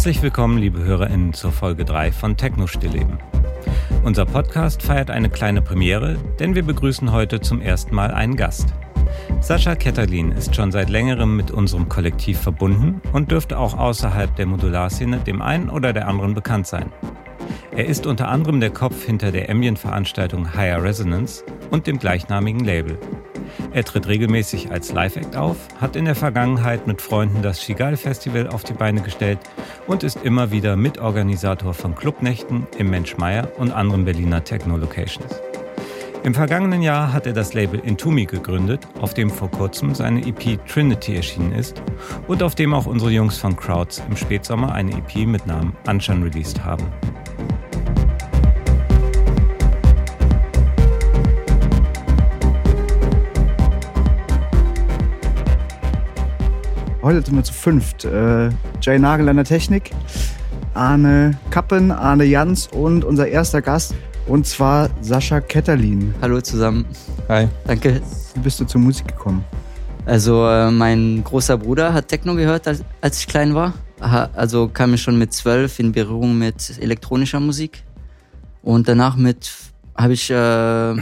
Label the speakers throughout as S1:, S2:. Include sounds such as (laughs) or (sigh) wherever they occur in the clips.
S1: Herzlich willkommen, liebe HörerInnen, zur Folge 3 von Techno Stillleben. Unser Podcast feiert eine kleine Premiere, denn wir begrüßen heute zum ersten Mal einen Gast. Sascha Ketterlin ist schon seit längerem mit unserem Kollektiv verbunden und dürfte auch außerhalb der Modularszene dem einen oder der anderen bekannt sein. Er ist unter anderem der Kopf hinter der Ambient-Veranstaltung Higher Resonance und dem gleichnamigen Label. Er tritt regelmäßig als Live-Act auf, hat in der Vergangenheit mit Freunden das Shigal Festival auf die Beine gestellt und ist immer wieder Mitorganisator von Clubnächten im Mensch Meier und anderen Berliner Techno-Locations. Im vergangenen Jahr hat er das Label Intumi gegründet, auf dem vor kurzem seine EP Trinity erschienen ist und auf dem auch unsere Jungs von Crowds im Spätsommer eine EP mit Namen Anshan released haben.
S2: Heute sind wir zu fünft. Äh, Jay Nagel an der Technik, Arne Kappen, Arne Jans und unser erster Gast, und zwar Sascha Ketterlin.
S3: Hallo zusammen.
S4: Hi.
S3: Danke.
S2: Wie bist du zur Musik gekommen?
S3: Also äh, mein großer Bruder hat Techno gehört, als, als ich klein war. Aha, also kam ich schon mit zwölf in Berührung mit elektronischer Musik. Und danach mit habe ich äh,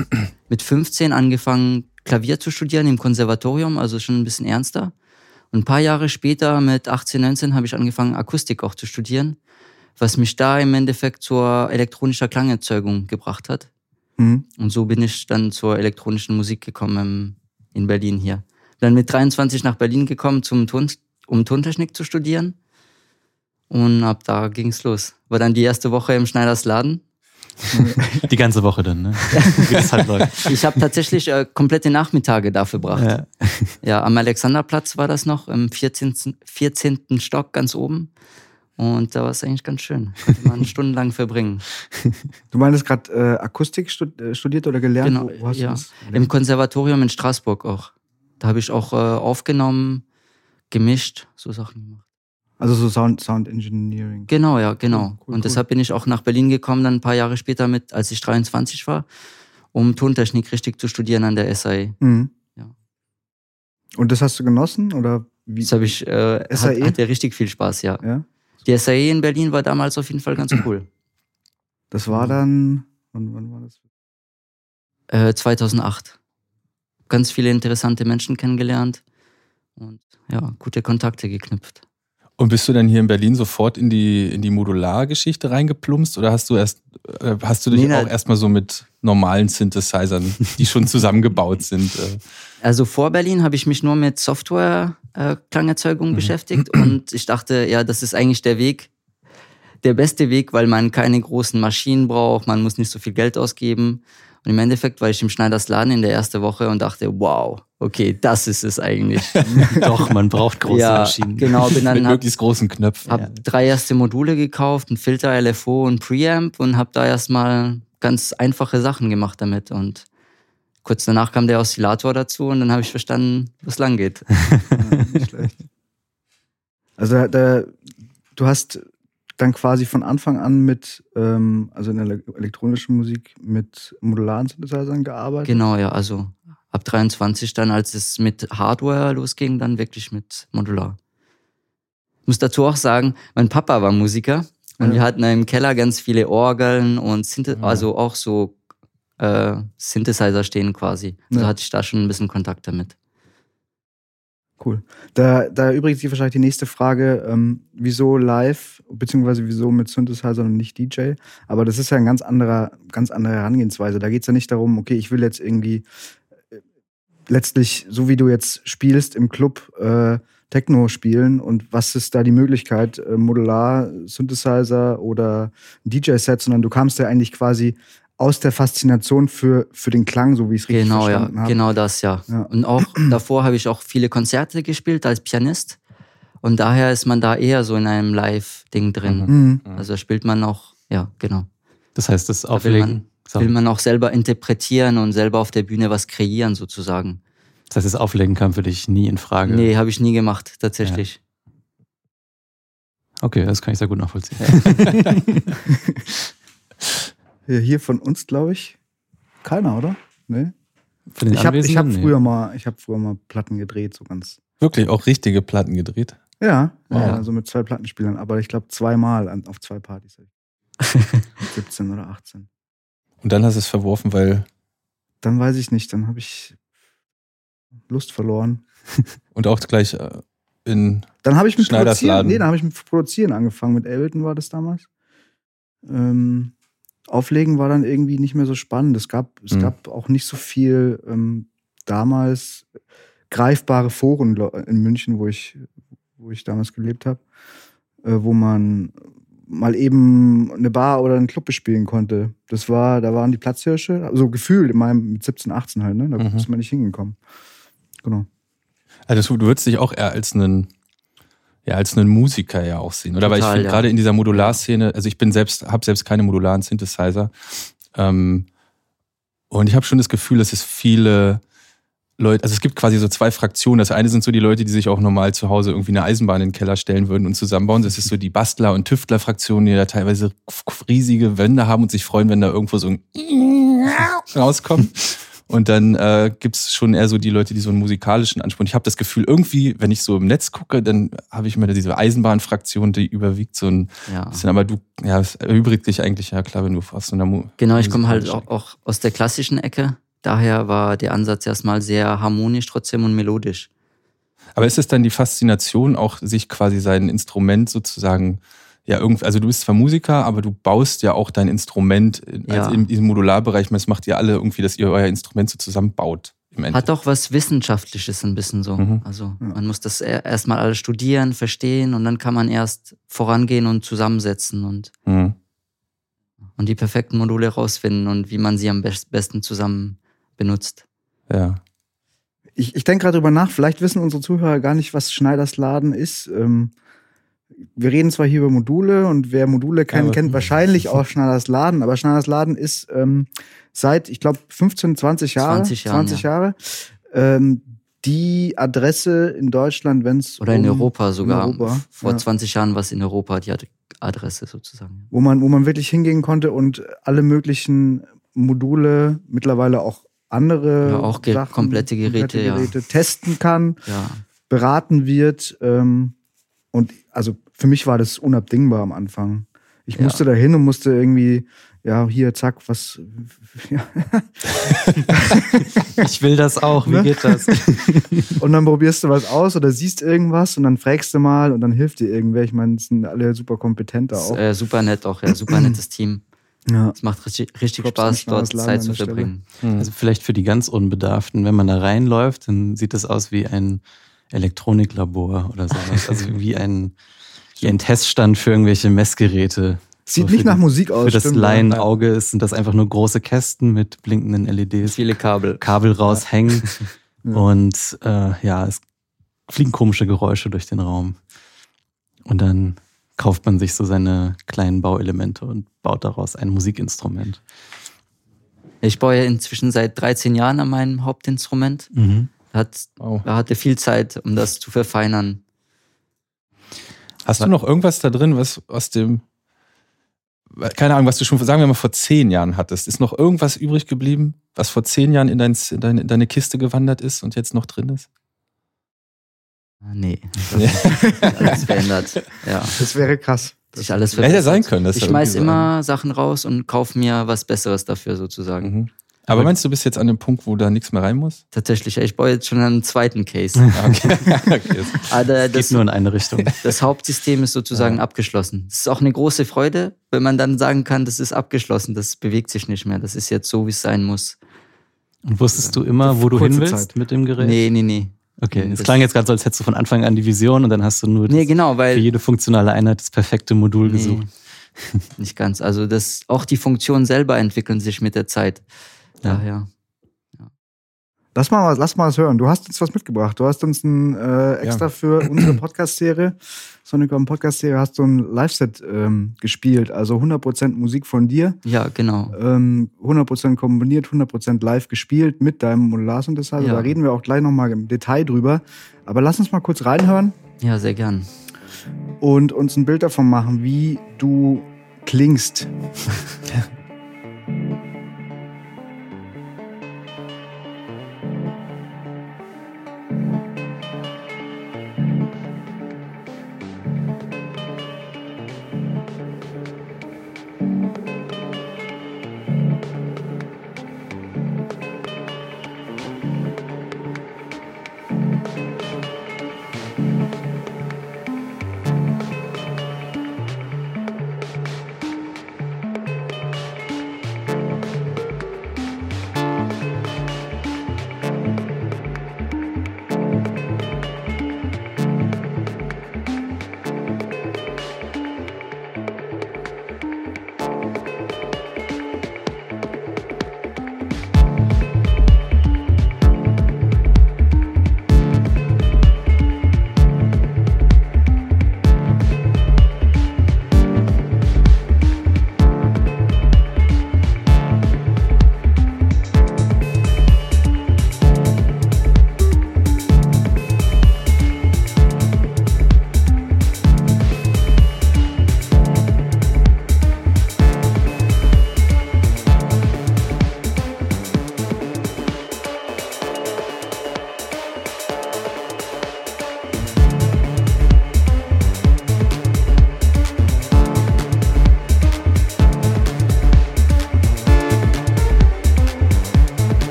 S3: mit 15 angefangen, Klavier zu studieren im Konservatorium, also schon ein bisschen ernster. Und ein paar Jahre später, mit 18, 19, habe ich angefangen, Akustik auch zu studieren, was mich da im Endeffekt zur elektronischen Klangerzeugung gebracht hat. Mhm. Und so bin ich dann zur elektronischen Musik gekommen in Berlin hier. Dann mit 23 nach Berlin gekommen, zum Ton, um Tontechnik zu studieren. Und ab da ging's los. War dann die erste Woche im Schneiders Laden
S4: Die ganze Woche dann, ne?
S3: Wie das halt läuft. (laughs) Ich habe tatsächlich äh, komplette Nachmittage da verbracht. Ja. ja, am Alexanderplatz war das noch, im 14. 14. Stock ganz oben. Und da war es eigentlich ganz schön. Konnte man (laughs) stundenlang verbringen.
S2: Du meinst gerade äh, Akustik äh, studiert oder gelernt?
S3: Genau, Wo, ja. Im Konservatorium in Straßburg auch. Da habe ich auch äh, aufgenommen, gemischt, so Sachen gemacht.
S2: Also so Sound, Sound Engineering.
S3: Genau, ja, genau. Cool, cool, und deshalb bin ich auch nach Berlin gekommen, dann ein paar Jahre später mit, als ich 23 war, um Tontechnik richtig zu studieren an der SAE. Mhm. Ja.
S2: Und das hast du genossen oder
S3: wie? Das habe ich, äh, SAE? Hat, hatte richtig viel Spaß, ja. ja. Die SAE in Berlin war damals auf jeden Fall ganz (clears throat) cool.
S2: Das war dann, wann, wann war das?
S3: Äh, 2008. Ganz viele interessante Menschen kennengelernt und ja, gute Kontakte geknüpft.
S4: Und bist du dann hier in Berlin sofort in die, in die Modulargeschichte reingeplumpst oder hast du erst, äh, hast du dich nee, auch erstmal so mit normalen Synthesizern, die schon zusammengebaut sind? Äh?
S3: Also vor Berlin habe ich mich nur mit Software-Klangerzeugung äh, mhm. beschäftigt und ich dachte, ja, das ist eigentlich der Weg, der beste Weg, weil man keine großen Maschinen braucht, man muss nicht so viel Geld ausgeben. Und im Endeffekt war ich im Schneiders Laden in der ersten Woche und dachte, wow, okay, das ist es eigentlich. (laughs)
S4: Doch, man braucht große ja, Maschinen.
S3: Genau, bin dann
S4: mit möglichst großen Knöpfen.
S3: Hab ja. drei erste Module gekauft, ein Filter, LFO und Preamp und habe da erstmal ganz einfache Sachen gemacht damit und kurz danach kam der Oszillator dazu und dann habe ich verstanden, wo es lang geht. (laughs) Ja, nicht schlecht.
S2: Also da, du hast dann quasi von Anfang an mit, ähm, also in der elektronischen Musik, mit modularen Synthesizern gearbeitet?
S3: Genau, ja, also ab 23 dann, als es mit Hardware losging, dann wirklich mit Modular. Ich muss dazu auch sagen, mein Papa war Musiker und ja. wir hatten im Keller ganz viele Orgeln und Synth ja. also auch so äh, Synthesizer stehen quasi. Also ja. hatte ich da schon ein bisschen Kontakt damit.
S2: Cool. Da, da übrigens sich wahrscheinlich die nächste Frage, ähm, wieso live, beziehungsweise wieso mit Synthesizer und nicht DJ? Aber das ist ja ein ganz anderer, ganz andere Herangehensweise. Da geht es ja nicht darum, okay, ich will jetzt irgendwie äh, letztlich, so wie du jetzt spielst im Club, äh, Techno spielen und was ist da die Möglichkeit, äh, Modular, Synthesizer oder DJ-Set, sondern du kamst ja eigentlich quasi aus der Faszination für, für den Klang, so wie ich es richtig
S3: genau,
S2: verstanden
S3: ja,
S2: habe.
S3: Genau das, ja. ja. Und auch (clears throat) davor habe ich auch viele Konzerte gespielt als Pianist. Und daher ist man da eher so in einem Live-Ding drin. Mhm. mhm. Also spielt man auch, ja, genau.
S4: Das heißt, das Auflegen.
S3: Da will, man, will man auch selber interpretieren und selber auf der Bühne was kreieren, sozusagen.
S4: Das heißt, das Auflegen kam für dich nie in Frage?
S3: Nee, habe ich nie gemacht, tatsächlich. Ja.
S4: Okay, das kann ich sehr gut nachvollziehen. (laughs)
S2: Hier von uns, glaube ich, keiner, oder? Nee? ich habe hab früher, nee. mal, hab früher mal Platten gedreht, so ganz.
S4: Wirklich, auch richtige Platten gedreht?
S2: Ja, wow. ja, also mit zwei Plattenspielern, aber ich glaube zweimal auf zwei Partys. 17 (laughs) oder 18.
S4: Und dann hast du es verworfen, weil.
S2: Dann weiß ich nicht, dann habe ich Lust verloren. (laughs)
S4: Und auch gleich äh, in
S2: Dann habe ich mit Produzieren, nee, dann habe ich mit Produzieren angefangen. Mit Ableton war das damals. Ähm, Auflegen war dann irgendwie nicht mehr so spannend. Es gab, es mhm. gab auch nicht so viel ähm, damals greifbare Foren in München, wo ich, wo ich damals gelebt habe, äh, wo man mal eben eine Bar oder einen Club bespielen konnte. Das war, da waren die Platzhirsche, also gefühlt in meinem mit 17, 18 halt, ne? Da mhm. ist man nicht hingekommen. Genau.
S4: Also du würdest dich auch eher als einen ja als einen Musiker ja auch sehen, oder? Total, Weil ich finde ja. gerade in dieser Modularszene, also ich bin selbst, habe selbst keine modularen Synthesizer, ähm, und ich habe schon das Gefühl, dass es viele Leute, also es gibt quasi so zwei Fraktionen. Das eine sind so die Leute, die sich auch normal zu Hause irgendwie eine Eisenbahn in den Keller stellen würden und zusammenbauen. Das ist so die Bastler- und Tüftler-Fraktion, die da teilweise riesige Wände haben und sich freuen, wenn da irgendwo so ein (laughs) rauskommt. Und dann äh, gibt es schon eher so die Leute, die so einen musikalischen Anspruch. Ich habe das Gefühl, irgendwie, wenn ich so im Netz gucke, dann habe ich immer diese Eisenbahnfraktion, die überwiegt so ein ja. bisschen. Aber du, ja, es erübrigt dich eigentlich, ja klar, wenn du aus so einer Mu
S3: Genau, ich komme halt auch, auch aus der klassischen Ecke. Daher war der Ansatz erstmal sehr harmonisch trotzdem und melodisch.
S4: Aber ist es dann die Faszination, auch sich quasi sein Instrument sozusagen ja irgendwie, also du bist zwar Musiker, aber du baust ja auch dein Instrument ja. also in diesem Modularbereich. Das macht ihr alle irgendwie, dass ihr euer Instrument so zusammenbaut.
S3: Hat auch was Wissenschaftliches ein bisschen so. Mhm. Also man muss das erstmal alles studieren, verstehen und dann kann man erst vorangehen und zusammensetzen und, mhm. und die perfekten Module rausfinden und wie man sie am besten zusammen benutzt.
S4: Ja.
S2: Ich, ich denke gerade drüber nach, vielleicht wissen unsere Zuhörer gar nicht, was Schneiders Laden ist. Ähm wir reden zwar hier über Module und wer Module kennt, kennt (laughs) wahrscheinlich auch Schneiders Laden, aber Schneiders Laden ist ähm, seit, ich glaube, 15, 20 Jahre, 20, Jahren, 20 Jahre ja. ähm, die Adresse in Deutschland, wenn es.
S3: Oder um, in Europa sogar. In Europa, Vor ja. 20 Jahren war es in Europa die Adresse sozusagen.
S2: Wo man, wo man wirklich hingehen konnte und alle möglichen Module, mittlerweile auch andere
S3: ja, auch Sachen, komplette Geräte, komplette Geräte
S2: ja. testen kann, beraten wird. Ähm, und also für mich war das unabdingbar am Anfang. Ich ja. musste da hin und musste irgendwie, ja, hier, zack, was. (laughs) Ja.
S3: ich will das auch, wie ne? geht das? (laughs)
S2: und dann probierst du was aus oder siehst irgendwas und dann fragst du mal und dann hilft dir irgendwer. Ich meine, es sind alle super kompetent
S3: auch. Äh, super nett auch, ja, super nettes Team. Ja. Es macht richtig, richtig Spaß, dort Zeit zu verbringen.
S5: Hm. Also vielleicht für die ganz Unbedarften, wenn man da reinläuft, dann sieht das aus wie ein Elektroniklabor oder sowas. (laughs) Also wie ein, wie ein Teststand für irgendwelche Messgeräte.
S2: Sieht so nicht nach die, Musik aus.
S5: Für das Laienauge sind das einfach nur große Kästen mit blinkenden LEDs.
S3: Viele Kabel.
S5: Kabel raushängen. ja. (laughs) Und äh, ja, es fliegen komische Geräusche durch den Raum. Und dann kauft man sich so seine kleinen Bauelemente und baut daraus ein Musikinstrument.
S3: Ich baue ja inzwischen seit 13 Jahren an meinem Hauptinstrument. Mhm. Hat, oh. Er hatte viel Zeit, um das zu verfeinern.
S4: Hast du noch irgendwas da drin, was aus dem, keine Ahnung, was du schon, sagen wir mal, vor zehn Jahren hattest? Ist noch irgendwas übrig geblieben, was vor zehn Jahren in, dein, in, deine, in deine Kiste gewandert ist und jetzt noch drin ist?
S3: Ah, nee, das alles verändert. Ja.
S2: Das wäre krass.
S3: Das ich alles
S4: Hätte ja sein können.
S3: ich schmeiß immer Sachen raus und kaufe mir was Besseres dafür sozusagen. Mhm.
S4: Aber meinst du, du bist jetzt an dem Punkt, wo da nichts mehr rein muss?
S3: Tatsächlich, ich baue jetzt schon einen zweiten Case. (laughs)
S5: okay. (laughs) okay. Aber das, geht nur in eine Richtung. (laughs)
S3: Das Hauptsystem ist sozusagen ja. abgeschlossen. Es ist auch eine große Freude, wenn man dann sagen kann, das ist abgeschlossen, das bewegt sich nicht mehr, das ist jetzt so, wie es sein muss.
S5: Und wusstest du immer, wo du hin willst Zeit. mit dem Gerät?
S3: Nee, nee, nee.
S5: Okay, es klang jetzt gerade so, als hättest du von Anfang an die Vision und dann hast du nur
S3: nee, genau, weil,
S5: für jede funktionale Einheit das perfekte Modul nee, gesucht.
S3: Nicht ganz. Also das, auch die Funktionen selber entwickeln sich mit der Zeit. Daher. Ja.
S2: Lass mal, lass mal was hören. Du hast uns was mitgebracht. Du hast uns ein äh, extra ja. für unsere Podcast-Serie, Sonicom Podcast-Serie, hast du ein Live-Set ähm, gespielt. Also 100% Musik von dir.
S3: Ja, genau.
S2: Ähm, 100% komponiert, 100% live gespielt mit deinem Modular-Synthesizer. Ja. Da reden wir auch gleich nochmal im Detail drüber. Aber lass uns mal kurz reinhören.
S3: Ja, sehr gern.
S2: Und uns ein Bild davon machen, wie du klingst. (laughs)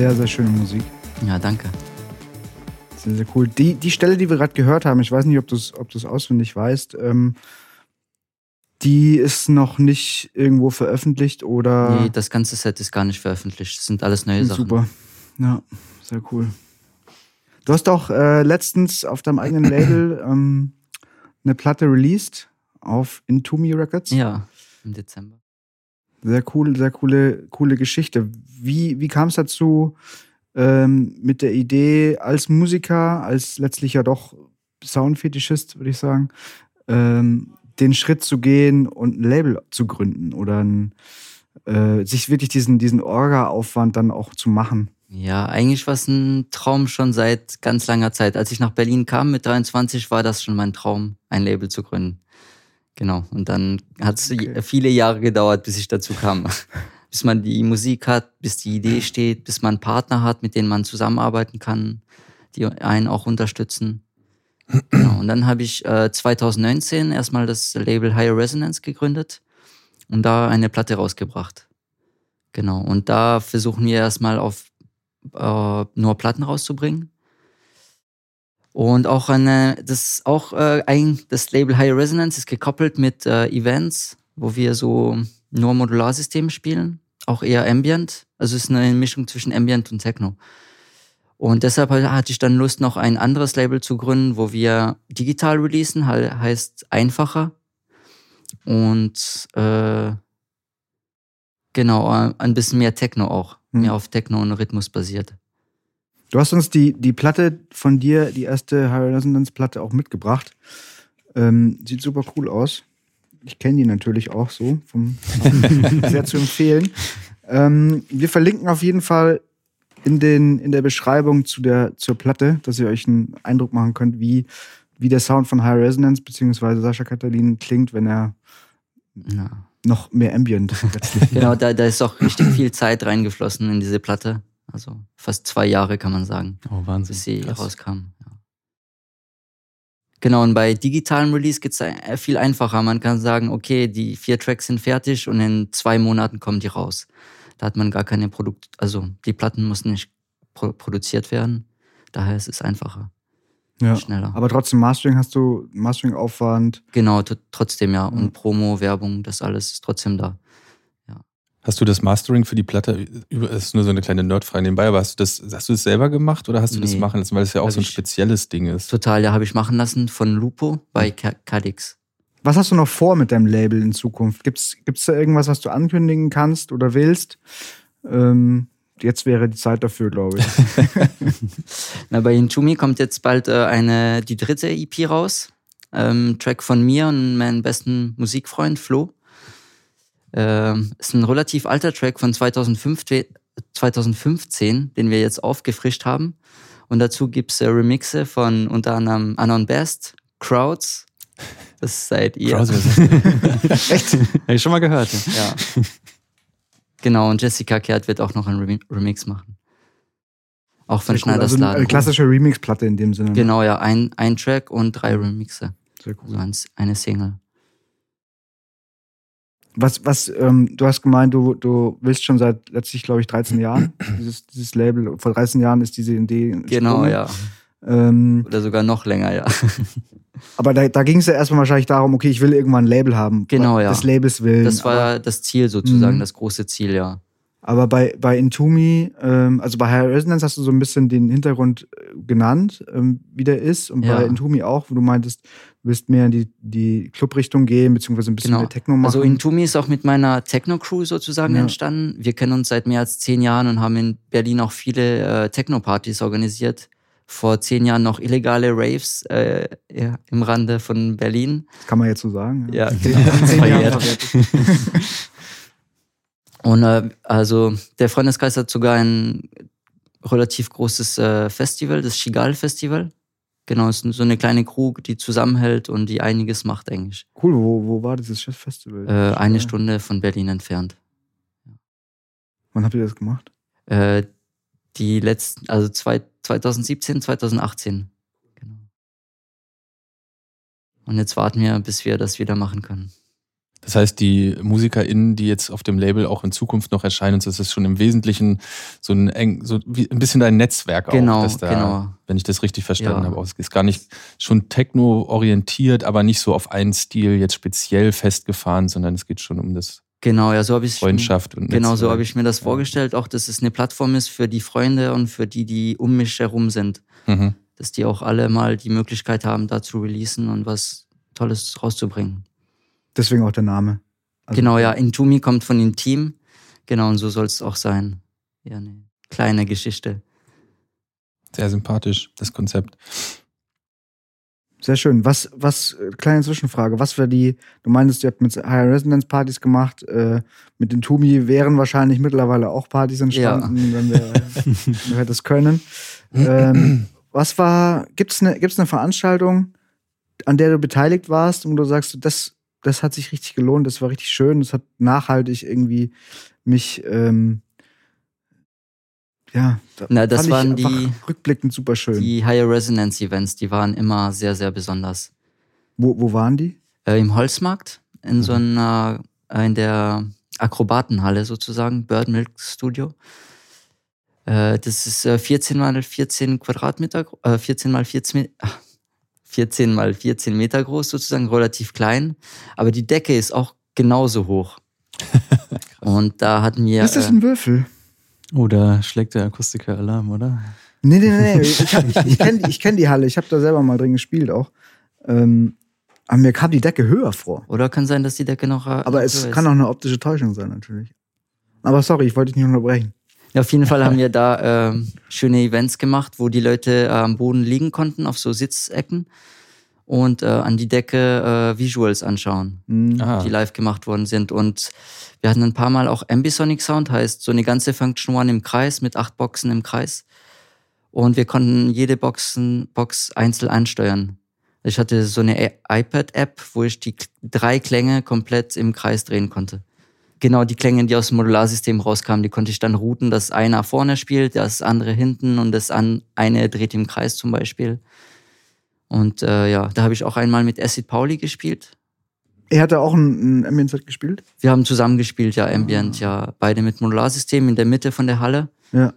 S2: Sehr, sehr schöne Musik.
S3: Ja, danke.
S2: Sehr, sehr cool. Die, die Stelle, die wir gerade gehört haben, ich weiß nicht, ob du es ob auswendig weißt, ähm, die ist noch nicht irgendwo veröffentlicht oder.
S3: Nee, das ganze Set ist gar nicht veröffentlicht. Das sind alles neue Sachen.
S2: Super. Ja, sehr cool. Du hast auch äh, letztens auf deinem eigenen (coughs) Label ähm, eine Platte released auf Intumi Records.
S3: Ja, im Dezember.
S2: Sehr cool, sehr coole, coole Geschichte. Wie, wie kam es dazu, ähm, mit der Idee als Musiker, als letztlich ja doch Soundfetischist, würde ich sagen, ähm, den Schritt zu gehen und ein Label zu gründen oder ein, äh, sich wirklich diesen, diesen Orga-Aufwand dann auch zu machen?
S3: Ja, eigentlich war es ein Traum schon seit ganz langer Zeit. Als ich nach Berlin kam mit 23, war das schon mein Traum, ein Label zu gründen. Genau. Und dann hat es okay. viele Jahre gedauert, bis ich dazu kam. (laughs) bis man die Musik hat, bis die Idee steht, bis man Partner hat, mit denen man zusammenarbeiten kann, die einen auch unterstützen. Genau. Und dann habe ich äh, 2019 erstmal das Label Higher Resonance gegründet und da eine Platte rausgebracht. Genau. Und da versuchen wir erstmal auf äh, nur Platten rauszubringen. Und auch eine, das auch äh, ein, das Label High Resonance ist gekoppelt mit äh, Events, wo wir so nur Modularsystem spielen, auch eher Ambient. Also es ist eine Mischung zwischen Ambient und Techno. Und deshalb hatte ich dann Lust, noch ein anderes Label zu gründen, wo wir digital releasen, heißt einfacher. Und äh, genau, äh, ein bisschen mehr Techno auch, hm. mehr auf Techno und Rhythmus basiert.
S2: Du hast uns die, die Platte von dir, die erste High Resonance Platte auch mitgebracht. Ähm, sieht super cool aus. Ich kenne die natürlich auch so, vom, (laughs) sehr zu empfehlen. Ähm, wir verlinken auf jeden Fall in, den, in der Beschreibung zu der, zur Platte, dass ihr euch einen Eindruck machen könnt, wie, wie der Sound von High Resonance bzw. Sascha Katalin klingt, wenn er ja. noch mehr Ambient (laughs)
S3: Genau, da, da ist auch richtig viel Zeit reingeflossen in diese Platte. Also fast zwei Jahre kann man sagen.
S5: Oh, Wahnsinn.
S3: Bis sie Krass. rauskam. Ja. Genau, und bei digitalem Release geht's viel einfacher. Man kann sagen, okay, die vier Tracks sind fertig und in zwei Monaten kommen die raus. Da hat man gar keine Produkt, also die Platten mussten nicht pro produziert werden. Daher ist es einfacher.
S2: Ja, schneller. Aber trotzdem Mastering hast du, Mastering-Aufwand.
S3: Genau, trotzdem ja. Und Promo, Werbung, das alles ist trotzdem da.
S4: Hast du das Mastering für die Platte, das ist nur so eine kleine Nerdfrage nebenbei, aber hast du das, hast du das selber gemacht oder hast du nee. das machen lassen, weil das ja auch hab so ein spezielles Ding ist?
S3: Total, ja, habe ich machen lassen von Lupo bei Cadix.
S2: Was hast du noch vor mit deinem Label in Zukunft? Gibt es da irgendwas, was du ankündigen kannst oder willst? Ähm, jetzt wäre die Zeit dafür, glaube ich. (laughs)
S3: Na, bei Intumi kommt jetzt bald äh, eine, die dritte EP raus. Ähm, Track von mir und meinem besten Musikfreund Flo. Ähm, ist ein relativ alter Track von 2015, 2015, den wir jetzt aufgefrischt haben. Und dazu gibt's äh, Remixe von unter anderem Anon Best, Crowds. Das seid ihr. Crowds, (laughs)
S5: Echt? Habe ich schon mal gehört. Ja.
S3: ja. Genau, und Jessica Kehrt wird auch noch einen Remix machen. Auch von Sehr Schneiders cool. also
S2: Eine klassische Remix-Platte in dem Sinne. Ne?
S3: Genau, ja. Ein, ein Track und drei Remixe. Sehr cool. Also eine Single.
S2: Was, was, ähm, du hast gemeint, du, du willst schon seit letztlich, glaube ich, 13 Jahren (clears throat) dieses, dieses Label. Vor 13 Jahren ist diese Idee.
S3: Genau, ja. Ähm, Oder sogar noch länger, ja. (laughs)
S2: aber da, da ging es ja erstmal wahrscheinlich darum, okay, ich will irgendwann ein Label haben.
S3: Genau, ja.
S2: Des Labels willen.
S3: Das war aber, das Ziel sozusagen, mhm. das große Ziel, ja.
S2: Aber bei, bei Intumi, ähm, also bei High Resonance hast du so ein bisschen den Hintergrund äh, genannt, ähm, wie der ist. Und ja. bei Intumi auch, wo du meintest, willst mehr in die, die Club-Richtung gehen, beziehungsweise ein bisschen genau. mehr Techno machen.
S3: Also Intumi ist auch mit meiner Techno-Crew sozusagen ja. entstanden. Wir kennen uns seit mehr als zehn Jahren und haben in Berlin auch viele äh, Techno-Partys organisiert. Vor zehn Jahren noch illegale Raves äh, ja, im Rande von Berlin.
S2: Das kann man jetzt so sagen.
S3: Ja, genau. zehn Jahre (laughs) Und äh, also der Freundeskreis hat sogar ein relativ großes äh, Festival, das Shigal Festival. Genau, es ist so eine kleine Crew, die zusammenhält und die einiges macht eigentlich.
S2: Cool, wo, wo war dieses Festival?
S3: Äh, eine Stunde von Berlin entfernt.
S2: Wann habt ihr das gemacht?
S3: Äh, die letzten, also zwei, 2017, 2018. Genau. Und jetzt warten wir, bis wir das wieder machen können.
S4: Das heißt, die MusikerInnen, die jetzt auf dem Label auch in Zukunft noch erscheinen, das ist schon im Wesentlichen so ein eng, so wie ein bisschen ein Netzwerk
S3: genau,
S4: auch.
S3: Dass da, genau.
S4: Wenn ich das richtig verstanden ja. habe, es ist gar nicht schon Techno-orientiert, aber nicht so auf einen Stil jetzt speziell festgefahren, sondern es geht schon um das
S3: Genau, ja, so habe ich
S4: Freundschaft und
S3: Genau, so habe ich mir das vorgestellt, auch dass es eine Plattform ist für die Freunde und für die, die um mich herum sind. Mhm. Dass die auch alle mal die Möglichkeit haben, da zu releasen und was Tolles rauszubringen.
S2: Deswegen auch der Name.
S3: Also genau, ja, Intumi kommt von Intim. Genau, und so soll es auch sein. Ja, eine kleine Geschichte.
S4: Sehr sympathisch, das Konzept.
S2: Sehr schön. Was, was, äh, kleine Zwischenfrage, was wäre die, du meintest, ihr habt mit Higher Resonance Partys gemacht, äh, mit den Tumi wären wahrscheinlich mittlerweile auch Partys entstanden, ja. wenn wir, (laughs) wir hätten es können. Ähm, was war, gibt es eine, gibt's eine Veranstaltung, an der du beteiligt warst und du sagst, das, das hat sich richtig gelohnt, das war richtig schön, das hat nachhaltig irgendwie mich, ähm, ja,
S3: da Na, das waren die
S2: rückblickend super schön.
S3: Die Higher Resonance Events, die waren immer sehr, sehr besonders.
S2: Wo, wo waren die?
S3: Äh, Im Holzmarkt, in mhm. so einer, äh, in der Akrobatenhalle sozusagen, Bird Milk Studio. Äh, das ist 14 äh, mal 14 Quadratmeter, 14 äh, mal 14, 14 mal 14 Meter groß sozusagen, relativ klein. Aber die Decke ist auch genauso hoch. (laughs) Und da hatten wir.
S2: Ist das ein Würfel?
S5: Oder schlägt der Akustiker Alarm, oder?
S2: Nee, nee, nee. Ich, (laughs) ich, ich kenne ich kenn die Halle. Ich habe da selber mal drin gespielt auch. Ähm, aber mir kam die Decke höher vor.
S3: Oder kann sein, dass die Decke noch. Äh,
S2: aber es ist. kann auch eine optische Täuschung sein, natürlich. Aber sorry, ich wollte dich nicht unterbrechen.
S3: Ja, auf jeden Fall haben wir da äh, schöne Events gemacht, wo die Leute äh, am Boden liegen konnten, auf so Sitzecken und äh, an die Decke äh, Visuals anschauen, mhm. die live gemacht worden sind. Und wir hatten ein paar Mal auch Ambisonic Sound, heißt so eine ganze Function One im Kreis mit acht Boxen im Kreis. Und wir konnten jede Boxen, Box einzeln ansteuern. Ich hatte so eine iPad-App, wo ich die drei Klänge komplett im Kreis drehen konnte. Genau die Klänge, die aus dem Modularsystem rauskamen, die konnte ich dann routen, dass einer vorne spielt, das andere hinten und das eine dreht im Kreis zum Beispiel. Und äh, ja, da habe ich auch einmal mit Acid Pauli gespielt.
S2: Er hatte auch ein, ein Ambient-Set gespielt?
S3: Wir haben zusammen gespielt, ja, Ambient, ah. ja. Beide mit Modularsystem in der Mitte von der Halle.
S2: Ja.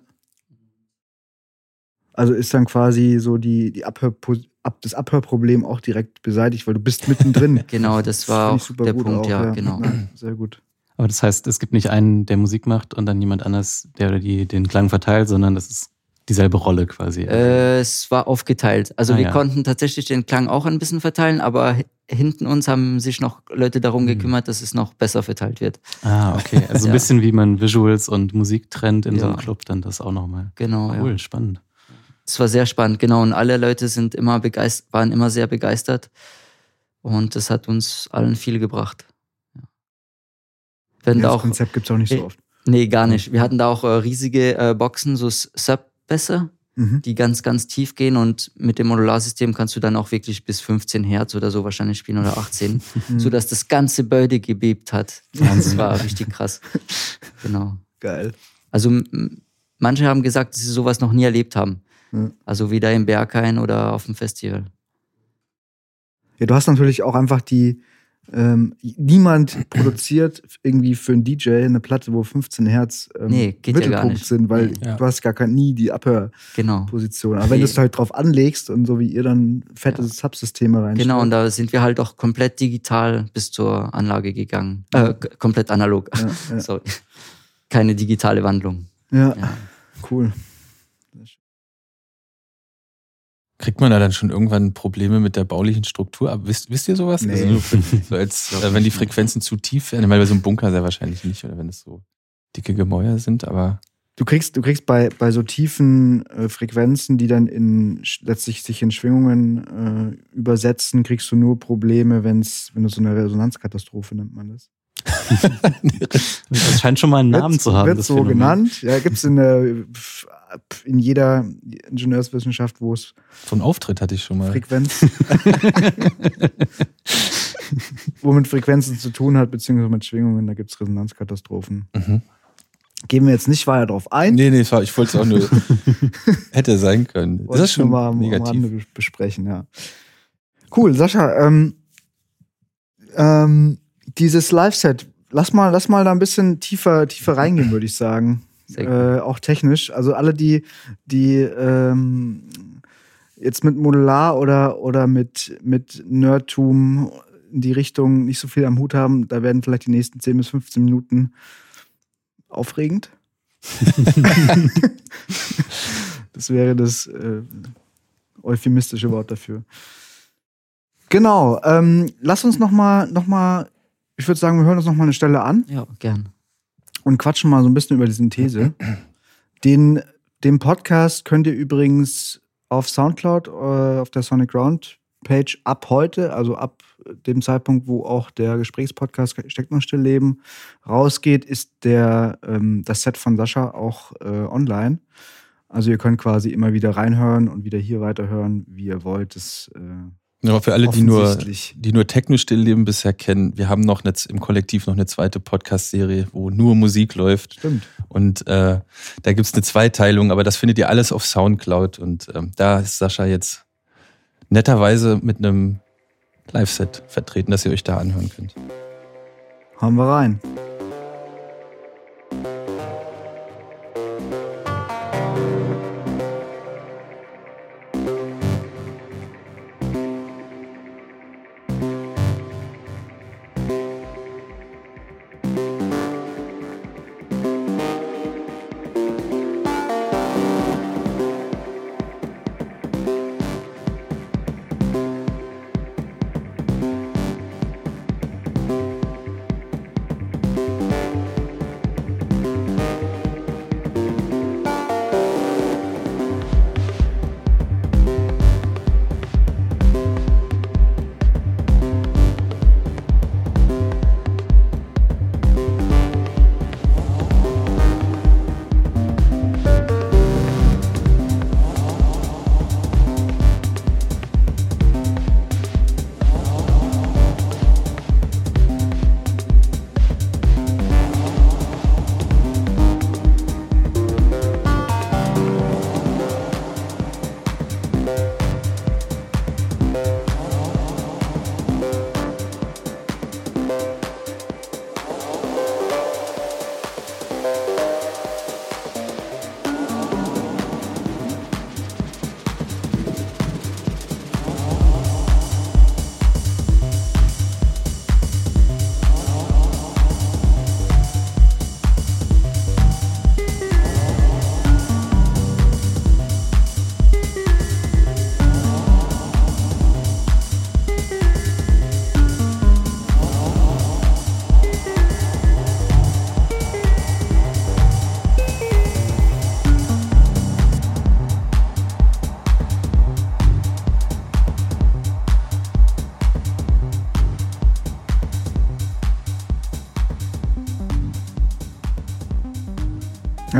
S2: Also ist dann quasi so die, die Abhör, ab, das Abhörproblem auch direkt beseitigt, weil du bist mittendrin. (laughs)
S3: genau, das war das auch der Punkt, auch, ja, ja, genau. Ja,
S2: sehr gut.
S5: Aber das heißt, es gibt nicht einen, der Musik macht und dann jemand anders, der oder die den Klang verteilt, sondern das ist dieselbe Rolle quasi.
S3: Äh, es war aufgeteilt. Also ah, wir ja. konnten tatsächlich den Klang auch ein bisschen verteilen, aber hinten uns haben sich noch Leute darum mhm. gekümmert, dass es noch besser verteilt wird.
S5: Ah, okay. (laughs) Also ja. ein bisschen wie man Visuals und Musik trennt in ja. so einem Club, dann das auch nochmal.
S3: Genau.
S5: Cool, spannend.
S3: Es war sehr spannend, genau. Und alle Leute sind immer begeistert, waren immer sehr begeistert. Und das hat uns allen viel gebracht.
S2: Ja. das auch, Konzept gibt es auch nicht so oft.
S3: Nee, gar nicht. Wir hatten da auch äh, riesige äh, Boxen, so Sub besser, mhm. die ganz, ganz tief gehen und mit dem Modularsystem kannst du dann auch wirklich bis 15 Hertz oder so wahrscheinlich spielen oder 18, (laughs) mhm. sodass das ganze Böde gebebt hat. Das war richtig krass. Genau.
S2: Geil.
S3: Also manche haben gesagt, dass sie sowas noch nie erlebt haben. Mhm. Also weder im Berghain oder auf dem Festival.
S2: Ja, du hast natürlich auch einfach die, ähm, niemand produziert irgendwie für einen DJ eine Platte, wo 15 Hertz ähm,
S3: nee, Mittelpunkt
S2: ja sind, weil ja. du hast gar kein, nie die Abhörposition. Genau. Aber wenn du es halt drauf anlegst und so wie ihr dann fette ja. Subsysteme reinstellt.
S3: Genau, und da sind wir halt auch komplett digital bis zur Anlage gegangen. Äh, komplett analog. (laughs) Sorry. Keine digitale Wandlung.
S2: ja. cool.
S4: Kriegt man da dann schon irgendwann Probleme mit der baulichen Struktur? Aber wisst, wisst ihr sowas?
S2: Nee.
S4: Also so (laughs) als, äh, wenn die Frequenzen zu tief werden, weil bei so einem Bunker sehr wahrscheinlich nicht, oder wenn es so dicke Gemäuer sind, aber.
S2: Du kriegst, du kriegst bei, bei so tiefen äh, Frequenzen, die dann in, letztlich sich in Schwingungen äh, übersetzen, kriegst du nur Probleme, wenn's, wenn du so eine Resonanzkatastrophe nennt man das.
S5: Das scheint schon mal einen Namen
S2: wird,
S5: zu haben.
S2: Wird so Phänomen. genannt. Ja, gibt es in in jeder Ingenieurswissenschaft, wo es.
S4: Von Auftritt hatte ich schon mal.
S2: Frequenz. womit Frequenzen zu tun hat, beziehungsweise mit Schwingungen, da gibt es Resonanzkatastrophen. Mhm. Gehen wir jetzt nicht weiter drauf ein.
S4: Nee, nee, ich wollte es auch nur. (laughs) hätte sein können.
S2: Das ist schon mal am, negativ. am besprechen, ja. Cool, Sascha, ähm, ähm, Dieses Live-Set, lass mal, lass mal da ein bisschen tiefer, tiefer reingehen, würde ich sagen. Äh, auch technisch. Also alle, die, die ähm, jetzt mit Modular oder, oder mit, mit Nerdtum in die Richtung nicht so viel am Hut haben, da werden vielleicht die nächsten 10 bis 15 Minuten aufregend. (laughs) das wäre das äh, euphemistische Wort dafür. Genau. Ähm, lass uns noch mal, noch mal, ich würde sagen, wir hören uns noch mal eine Stelle an.
S3: Ja, gern.
S2: Und quatschen mal so ein bisschen über die Synthese. Den, den Podcast könnt ihr übrigens auf Soundcloud, äh, auf der Sonic Ground Page ab heute, also ab dem Zeitpunkt, wo auch der Gesprächspodcast Steckt noch still leben rausgeht, ist der, ähm, das Set von Sascha auch äh, online. Also ihr könnt quasi immer wieder reinhören und wieder hier weiterhören, wie ihr wollt. Das, äh,
S4: ja, für alle, die nur, die nur Techno-Stillleben bisher kennen, wir haben noch eine, im Kollektiv noch eine zweite Podcast-Serie, wo nur Musik läuft.
S2: Stimmt.
S4: Und äh, da gibt's eine Zweiteilung, aber das findet ihr alles auf Soundcloud. Und ähm, da ist Sascha jetzt netterweise mit einem Live-Set vertreten, das ihr euch da anhören könnt.
S2: Hauen wir rein.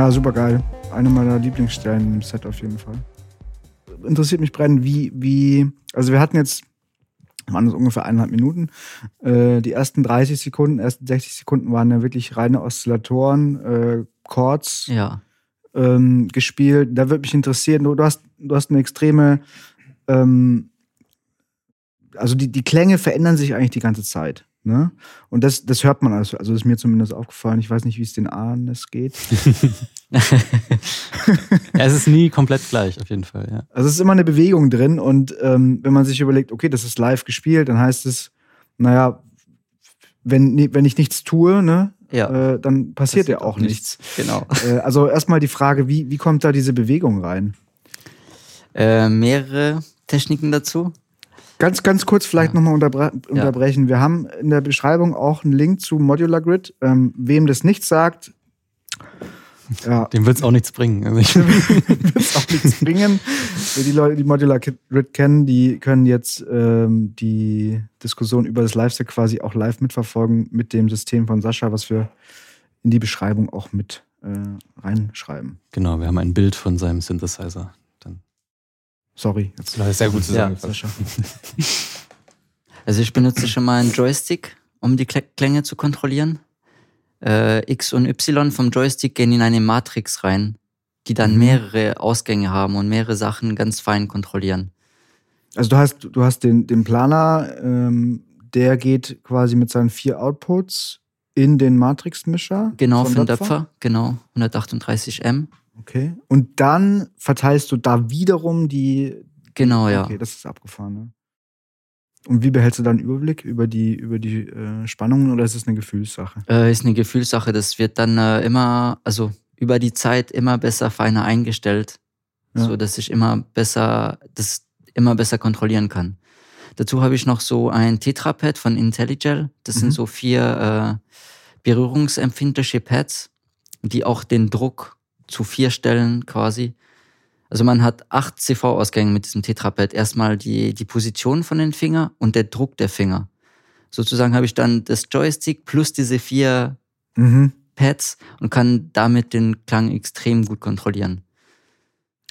S2: Ja, super geil. Eine meiner Lieblingsstellen im Set auf jeden Fall. Interessiert mich brennend, wie, wie, also wir hatten jetzt, waren das ungefähr eineinhalb Minuten. Äh, die ersten 30 Sekunden, ersten 60 Sekunden waren ja wirklich reine Oszillatoren, äh, Chords
S3: ja.
S2: ähm, gespielt. Da würde mich interessieren, du, du, hast, du hast eine extreme, ähm, also die, die Klänge verändern sich eigentlich die ganze Zeit. Ne? Und das, das hört man also. Also ist mir zumindest aufgefallen. Ich weiß nicht, wie es den Ahnen es geht. (laughs) (laughs)
S5: ja, es ist nie komplett gleich, auf jeden Fall. Ja.
S2: Also es ist immer eine Bewegung drin. Und ähm, wenn man sich überlegt, okay, das ist live gespielt, dann heißt es, naja, wenn, wenn ich nichts tue, ne, ja. äh, dann passiert, passiert ja auch nichts.
S3: nichts. Genau.
S2: Äh, also erstmal die Frage, wie, wie kommt da diese Bewegung rein?
S3: Äh, mehrere Techniken dazu.
S2: Ganz, ganz kurz vielleicht ja. nochmal unterbre unterbrechen. Ja. Wir haben in der Beschreibung auch einen Link zu Modular Grid. Ähm, wem das nichts sagt,
S5: ja. (laughs) Dem wird es auch nichts bringen.
S2: Also (laughs) wird es auch nichts bringen. Für die Leute, die Modular Grid kennen, die können jetzt ähm, die Diskussion über das Live-Set quasi auch live mitverfolgen mit dem System von Sascha, was wir in die Beschreibung auch mit äh, reinschreiben.
S5: Genau, wir haben ein Bild von seinem Synthesizer.
S2: Sorry.
S4: Jetzt das sehr gut zusammengefasst. Ja, (laughs)
S3: also ich benutze schon mal einen Joystick, um die Klänge zu kontrollieren. Äh, X und Y vom Joystick gehen in eine Matrix rein, die dann mhm. mehrere Ausgänge haben und mehrere Sachen ganz fein kontrollieren.
S2: Also du hast, du hast den, den Planer, ähm, der geht quasi mit seinen vier Outputs in den Matrix-Mischer.
S3: Genau, von Döpfer, genau, 138M.
S2: Okay. Und dann verteilst du da wiederum die.
S3: Genau, ja.
S2: Okay, das ist abgefahren, ne? Und wie behältst du dann Überblick über die, über die äh, Spannungen oder ist es eine Gefühlssache?
S3: Äh, ist eine Gefühlssache. Das wird dann äh, immer, also über die Zeit immer besser feiner eingestellt, ja. so dass ich immer besser, das immer besser kontrollieren kann. Dazu habe ich noch so ein Tetrapad von IntelliGel. Das mhm. sind so vier äh, berührungsempfindliche Pads, die auch den Druck zu vier Stellen quasi. Also man hat acht CV-Ausgänge mit diesem Tetrapad. Erstmal die, die Position von den Finger und der Druck der Finger. Sozusagen habe ich dann das Joystick plus diese vier mhm. Pads und kann damit den Klang extrem gut kontrollieren.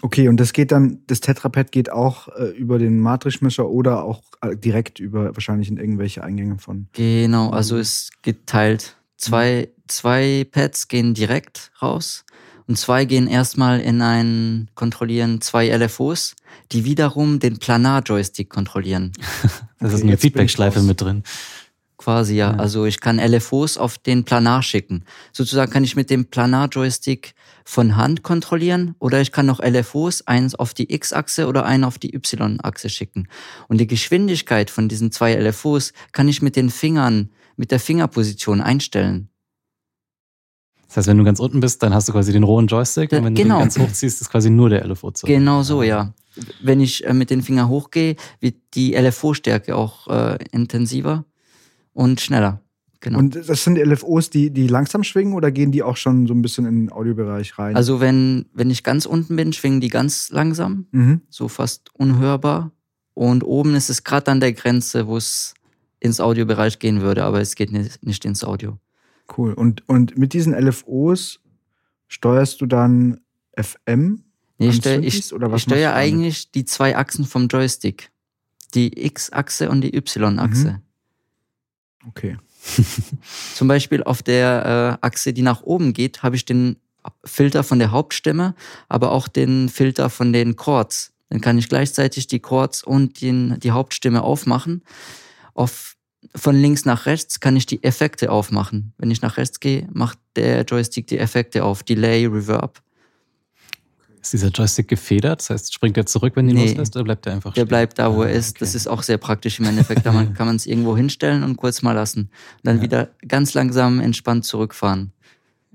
S2: Okay, und das geht dann, das Tetrapad geht auch äh, über den Matrixmischer oder auch äh, direkt über wahrscheinlich in irgendwelche Eingänge von.
S3: Genau, also es geteilt. Zwei, zwei Pads gehen direkt raus und zwei gehen erstmal in ein, kontrollieren zwei LFOs, die wiederum den Planar-Joystick kontrollieren. (laughs)
S5: das okay, ist eine Feedback-Schleife mit drin.
S3: Quasi, ja. ja. Also ich kann LFOs auf den Planar schicken. Sozusagen kann ich mit dem Planar-Joystick von Hand kontrollieren oder ich kann noch LFOs eins auf die X-Achse oder einen auf die Y-Achse schicken. Und die Geschwindigkeit von diesen zwei LFOs kann ich mit den Fingern, mit der Fingerposition einstellen.
S5: Das heißt, wenn du ganz unten bist, dann hast du quasi den rohen Joystick und wenn genau. du ganz hoch ziehst, ist quasi nur der LFO zu.
S3: Genau so, ja. Wenn ich äh, mit den Fingern hochgehe, wird die LFO-Stärke auch äh, intensiver und schneller.
S2: Genau. Und das sind LFOs, die, die langsam schwingen oder gehen die auch schon so ein bisschen in den Audiobereich rein?
S3: Also wenn, wenn ich ganz unten bin, schwingen die ganz langsam, mhm. so fast unhörbar. Und oben ist es gerade an der Grenze, wo es ins Audiobereich gehen würde, aber es geht nicht, nicht ins Audio.
S2: Cool. Und, und mit diesen LFOs steuerst du dann FM?
S3: Nee, ich, steuere, ich, ich steuere eigentlich die zwei Achsen vom Joystick. Die X-Achse und die Y-Achse.
S2: Mhm. Okay. (laughs)
S3: Zum Beispiel auf der äh, Achse, die nach oben geht, habe ich den Filter von der Hauptstimme, aber auch den Filter von den Chords. Dann kann ich gleichzeitig die Chords und den, die Hauptstimme aufmachen. Auf, von links nach rechts kann ich die Effekte aufmachen. Wenn ich nach rechts gehe, macht der Joystick die Effekte auf. Delay, Reverb.
S5: Ist dieser Joystick gefedert? Das heißt, springt er zurück, wenn die nee, loslässt, oder bleibt er einfach
S3: stehen? Der bleibt da, wo er ah, ist. Okay. Das ist auch sehr praktisch im Endeffekt. Da (laughs) kann man es irgendwo hinstellen und kurz mal lassen. Und dann ja. wieder ganz langsam entspannt zurückfahren.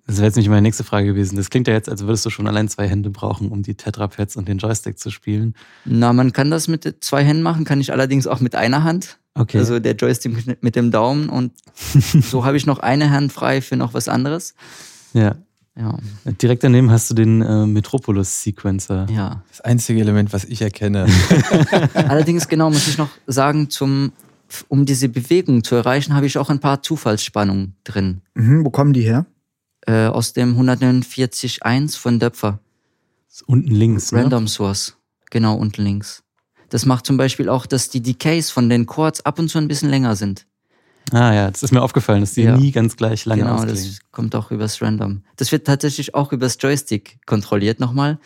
S5: Das wäre jetzt nicht meine nächste Frage gewesen. Das klingt ja jetzt, als würdest du schon allein zwei Hände brauchen, um die Tetrapads und den Joystick zu spielen.
S3: Na, man kann das mit zwei Händen machen, kann ich allerdings auch mit einer Hand. Okay. Also der Joystick mit dem Daumen und (laughs) so habe ich noch eine Hand frei für noch was anderes.
S5: Ja. Ja. Direkt daneben hast du den äh, Metropolis-Sequencer.
S3: Ja.
S4: Das einzige Element, was ich erkenne. (laughs)
S3: Allerdings, genau, muss ich noch sagen, zum, um diese Bewegung zu erreichen, habe ich auch ein paar Zufallsspannungen drin.
S2: Mhm, wo kommen die her?
S3: Äh, aus dem 149.1 von Döpfer.
S5: Unten links.
S3: Ne? Random? Source. Genau, unten links. Das macht zum Beispiel auch, dass die Decays von den Chords ab und zu ein bisschen länger sind.
S5: Ah ja, das ist mir aufgefallen, dass die ja. nie ganz gleich lange genau, ausklingen.
S3: das kommt auch übers Random. Das wird tatsächlich auch übers Joystick kontrolliert nochmal.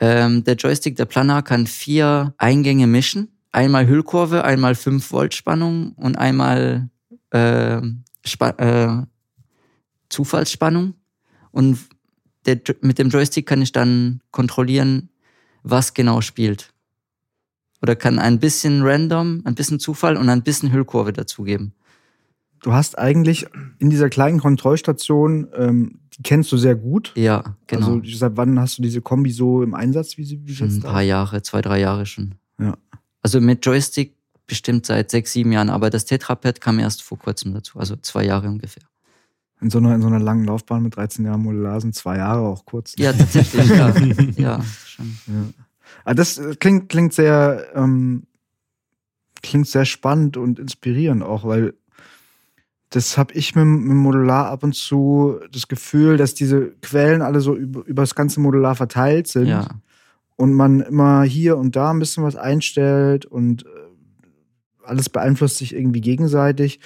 S3: Ähm, der Joystick, der Planar, kann vier Eingänge mischen. Einmal Hüllkurve, einmal 5 Volt Spannung und einmal äh, äh, Zufallsspannung. Und der, mit dem Joystick kann ich dann kontrollieren, was genau spielt. Oder kann ein bisschen Random, ein bisschen Zufall und ein bisschen Hüllkurve dazugeben
S2: du hast eigentlich in dieser kleinen Kontrollstation, ähm, die kennst du sehr gut.
S3: Ja, genau.
S2: Also seit wann hast du diese Kombi so im Einsatz? Wie sie wie
S3: schon ein paar Jahre, zwei, drei Jahre schon.
S2: Ja.
S3: Also mit Joystick bestimmt seit sechs, sieben Jahren, aber das Tetrapad kam erst vor kurzem dazu, also zwei Jahre ungefähr.
S2: In so einer, in so einer langen Laufbahn mit 13 Jahren Modular sind zwei Jahre auch kurz.
S3: Ja, tatsächlich, ja. (laughs) ja, schon. Ja.
S2: Aber ah, das klingt, klingt sehr, ähm, klingt sehr spannend und inspirierend auch, weil das habe ich mit, mit Modular ab und zu das Gefühl, dass diese Quellen alle so über, über das ganze Modular verteilt sind.
S3: Ja.
S2: Und man immer hier und da ein bisschen was einstellt und äh, alles beeinflusst sich irgendwie gegenseitig,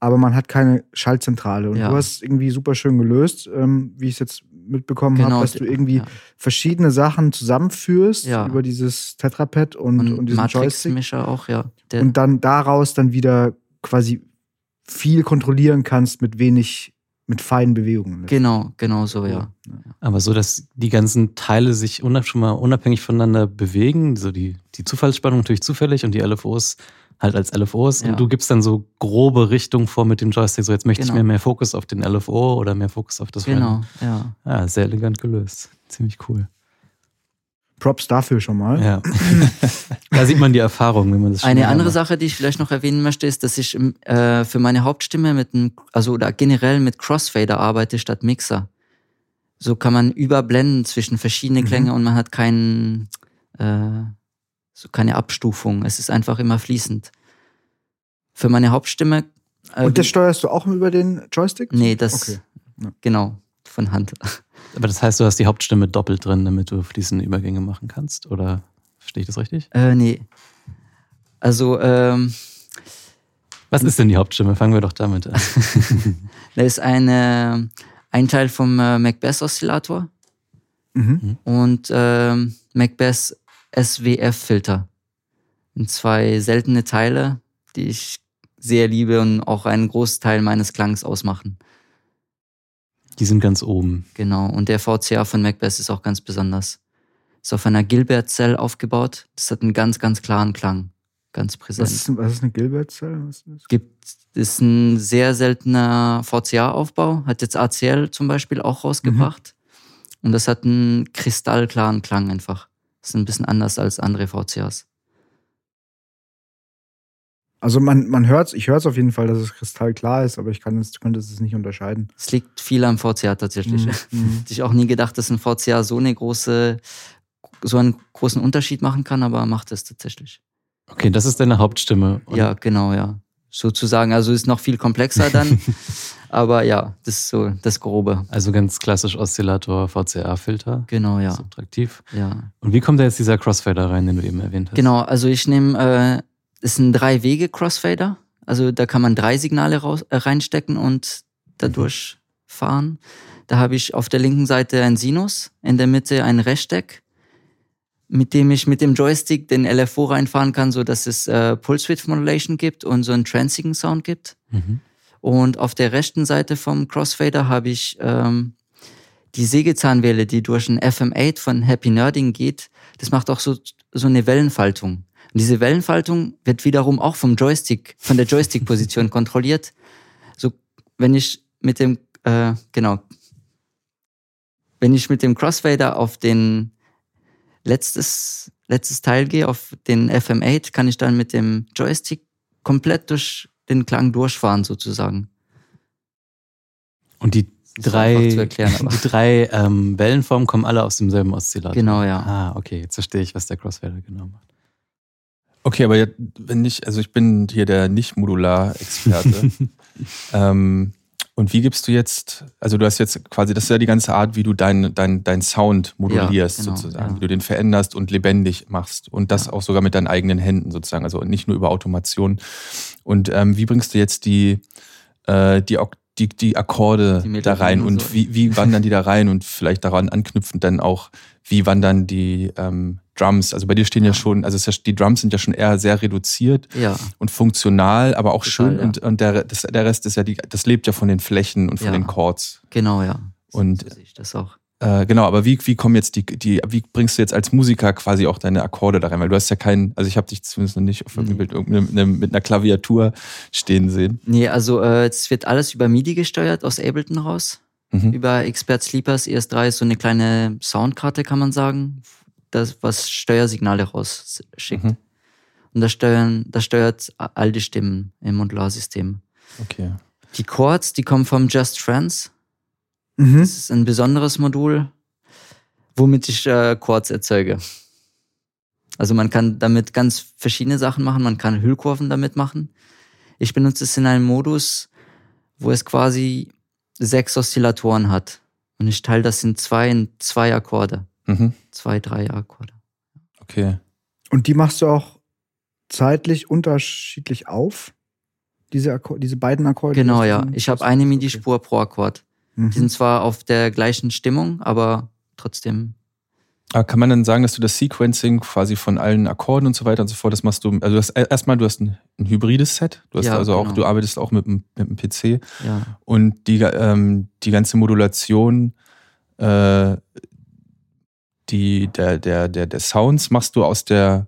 S2: aber man hat keine Schaltzentrale. Und ja. du hast irgendwie super schön gelöst, ähm, wie ich es jetzt mitbekommen genau. habe, dass du irgendwie ja. verschiedene Sachen zusammenführst ja. über dieses Tetrapad und, und, und diesen
S3: Matrix-Mischer auch, ja.
S2: Der und dann daraus dann wieder quasi viel kontrollieren kannst mit wenig, mit feinen Bewegungen.
S3: Genau, genau so, ja.
S5: Aber so, dass die ganzen Teile sich schon mal unabhängig voneinander bewegen, so die, die Zufallsspannung natürlich zufällig und die LFOs halt als LFOs ja. und du gibst dann so grobe Richtung vor mit dem Joystick, so jetzt möchte genau. ich mir mehr Fokus auf den LFO oder mehr Fokus auf das
S3: Genau, ja.
S5: Ja, sehr elegant gelöst. Ziemlich cool.
S2: Props dafür schon mal.
S5: Ja. (laughs) da sieht man die Erfahrung, wenn man das
S3: Eine andere macht. Sache, die ich vielleicht noch erwähnen möchte, ist, dass ich äh, für meine Hauptstimme mit einem, also oder generell mit Crossfader arbeite statt Mixer. So kann man überblenden zwischen verschiedene mhm. Klänge mhm. und man hat keinen, äh, so keine Abstufung. Es ist einfach immer fließend. Für meine Hauptstimme.
S2: Äh, und das steuerst du auch über den Joystick?
S3: Nee, das okay. ja. genau von Hand.
S5: Aber das heißt, du hast die Hauptstimme doppelt drin, damit du fließende Übergänge machen kannst? Oder verstehe ich das richtig?
S3: Äh, nee. Also, ähm.
S5: Was ist denn die Hauptstimme? Fangen wir doch damit an. (laughs)
S3: da ist eine, ein Teil vom äh, Macbeth-Oszillator mhm. und äh, Macbeth SWF-Filter. Zwei seltene Teile, die ich sehr liebe und auch einen Großteil meines Klangs ausmachen.
S5: Die sind ganz oben.
S3: Genau. Und der VCA von Macbeth ist auch ganz besonders. Ist auf einer Gilbert-Zell aufgebaut. Das hat einen ganz, ganz klaren Klang. Ganz präsent.
S2: Was ist, was ist eine Gilbert-Zell?
S3: Gibt, ist ein sehr seltener VCA-Aufbau. Hat jetzt ACL zum Beispiel auch rausgebracht. Mhm. Und das hat einen kristallklaren Klang einfach. Das ist ein bisschen anders als andere VCAs.
S2: Also man, man hört ich höre es auf jeden Fall, dass es kristallklar ist, aber ich kann es, könnte es nicht unterscheiden.
S3: Es liegt viel am VCA tatsächlich. Mhm. (laughs) mhm. Hätte ich auch nie gedacht, dass ein VCA so eine große, so einen großen Unterschied machen kann, aber macht es tatsächlich.
S5: Okay, das ist deine Hauptstimme.
S3: ja, genau, ja. Sozusagen, also ist noch viel komplexer dann. (laughs) aber ja, das ist so das Grobe.
S5: Also ganz klassisch Oszillator, VCA-Filter.
S3: Genau, ja.
S5: Subtraktiv.
S3: Ja.
S5: Und wie kommt da jetzt dieser Crossfader rein, den du eben erwähnt hast?
S3: Genau, also ich nehme äh, ist ein Drei-Wege-Crossfader. Also da kann man drei Signale raus, äh, reinstecken und dadurch fahren. Da habe ich auf der linken Seite ein Sinus, in der Mitte ein Rechteck, mit dem ich mit dem Joystick den LFO reinfahren kann, so dass es äh, Pulse Width Modulation gibt und so einen transigen Sound gibt. Mhm. Und auf der rechten Seite vom Crossfader habe ich ähm, die Sägezahnwelle, die durch ein FM8 von Happy Nerding geht. Das macht auch so, so eine Wellenfaltung. Und diese Wellenfaltung wird wiederum auch vom Joystick, von der Joystick-Position (laughs) kontrolliert. So, wenn ich mit dem, äh, genau, wenn ich mit dem Crossfader auf den letztes, letztes Teil gehe, auf den FM8, kann ich dann mit dem Joystick komplett durch den Klang durchfahren, sozusagen.
S5: Und die drei, erklären, (laughs) die drei ähm, Wellenformen kommen alle aus demselben Oszillator.
S3: Genau, ja.
S5: Ah, okay, jetzt verstehe ich, was der Crossfader genau macht.
S4: Okay, aber jetzt, wenn ich, also ich bin hier der Nicht-Modular-Experte. (laughs) ähm, und wie gibst du jetzt, also du hast jetzt quasi, das ist ja die ganze Art, wie du deinen dein, dein Sound modulierst ja, genau, sozusagen, ja. wie du den veränderst und lebendig machst und das ja. auch sogar mit deinen eigenen Händen sozusagen, also nicht nur über Automation. Und ähm, wie bringst du jetzt die, äh, die, die, die Akkorde die da rein und so. wie, wie wandern die da rein und vielleicht daran anknüpfend dann auch, wie wandern die ähm, Drums. Also bei dir stehen ja, ja schon, also ja, die Drums sind ja schon eher sehr reduziert
S3: ja.
S4: und funktional, aber auch Total, schön. Und, und der, das, der Rest ist ja, die, das lebt ja von den Flächen und von den Chords.
S3: Genau, ja.
S4: Und
S3: so sehe ich das auch.
S4: Äh, genau, aber wie, wie kommen jetzt die, die, wie bringst du jetzt als Musiker quasi auch deine Akkorde da rein? Weil du hast ja keinen, also ich habe dich zumindest noch nicht auf nee. Bild mit einer Klaviatur stehen sehen.
S3: Nee, also äh, es wird alles über MIDI gesteuert aus Ableton raus. Mhm. Über Expert Sleepers ES3 ist so eine kleine Soundkarte, kann man sagen, das, was Steuersignale rausschickt. Mhm. Und das, steuern, das steuert all die Stimmen im Modularsystem.
S4: Okay.
S3: Die Chords, die kommen vom Just Friends. Mhm. Das ist ein besonderes Modul, womit ich äh, Chords erzeuge. Also man kann damit ganz verschiedene Sachen machen. Man kann Hüllkurven damit machen. Ich benutze es in einem Modus, wo es quasi sechs Oszillatoren hat. Und ich teile das in zwei, in zwei Akkorde. Mhm. Zwei, drei Akkorde.
S4: Okay.
S2: Und die machst du auch zeitlich unterschiedlich auf? Diese, Akkorde, diese beiden Akkorde?
S3: Genau, ja. Ich habe eine MIDI-Spur pro Akkord. Mhm. Die sind zwar auf der gleichen Stimmung, aber trotzdem
S4: Aber kann man dann sagen, dass du das Sequencing quasi von allen Akkorden und so weiter und so fort, das machst du, also du hast, erstmal, du hast ein, ein hybrides Set, du hast ja, also genau. auch, du arbeitest auch mit, mit einem PC
S3: ja.
S4: und die, ähm, die ganze Modulation, äh, die, der, der, der, der Sounds machst du aus der,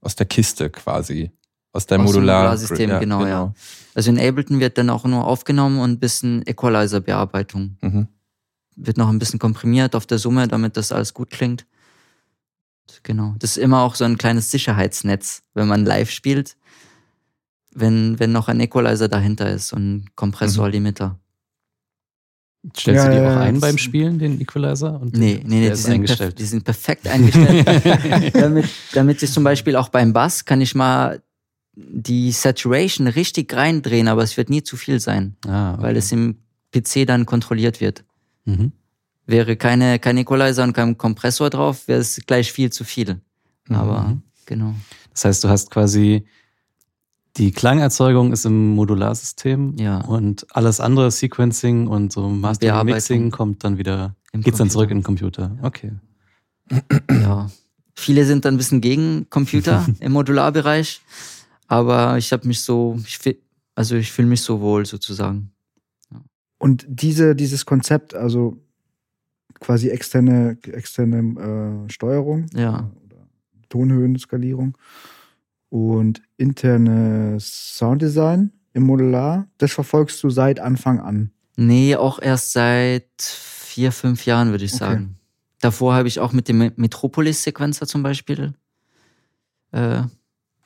S4: aus der Kiste quasi. Aus deinem aus Modular
S3: Modularsystem, ja, genau, genau, ja. Also in Ableton wird dann auch nur aufgenommen und ein bisschen Equalizer-Bearbeitung. Mhm wird noch ein bisschen komprimiert auf der Summe, damit das alles gut klingt. Genau. Das ist immer auch so ein kleines Sicherheitsnetz, wenn man live spielt, wenn, wenn noch ein Equalizer dahinter ist und ein Kompressor-Limiter.
S5: Stellst ja, du die auch ein beim Spielen, den Equalizer?
S3: Und nee, nee, nee, die sind, eingestellt. die sind perfekt eingestellt. (laughs) damit, damit ich zum Beispiel auch beim Bass kann ich mal die Saturation richtig reindrehen, aber es wird nie zu viel sein, ah, okay. weil es im PC dann kontrolliert wird. Mhm. Wäre keine, kein Equalizer und kein Kompressor drauf, wäre es gleich viel zu viel. Mhm. Aber genau.
S5: Das heißt, du hast quasi die Klangerzeugung ist im Modularsystem
S3: ja.
S5: und alles andere, Sequencing und so Mastering, Mixing kommt dann wieder, Im geht's Computer. dann zurück in den Computer. Okay.
S3: Ja. Viele sind dann ein bisschen gegen Computer (laughs) im Modularbereich, aber ich habe mich so, ich, also ich fühle mich so wohl sozusagen.
S2: Und diese, dieses Konzept, also quasi externe, externe äh, Steuerung,
S3: ja.
S2: Tonhöhenskalierung und internes Sounddesign im Modular, das verfolgst du seit Anfang an?
S3: Nee, auch erst seit vier, fünf Jahren, würde ich okay. sagen. Davor habe ich auch mit dem Metropolis-Sequencer zum Beispiel äh,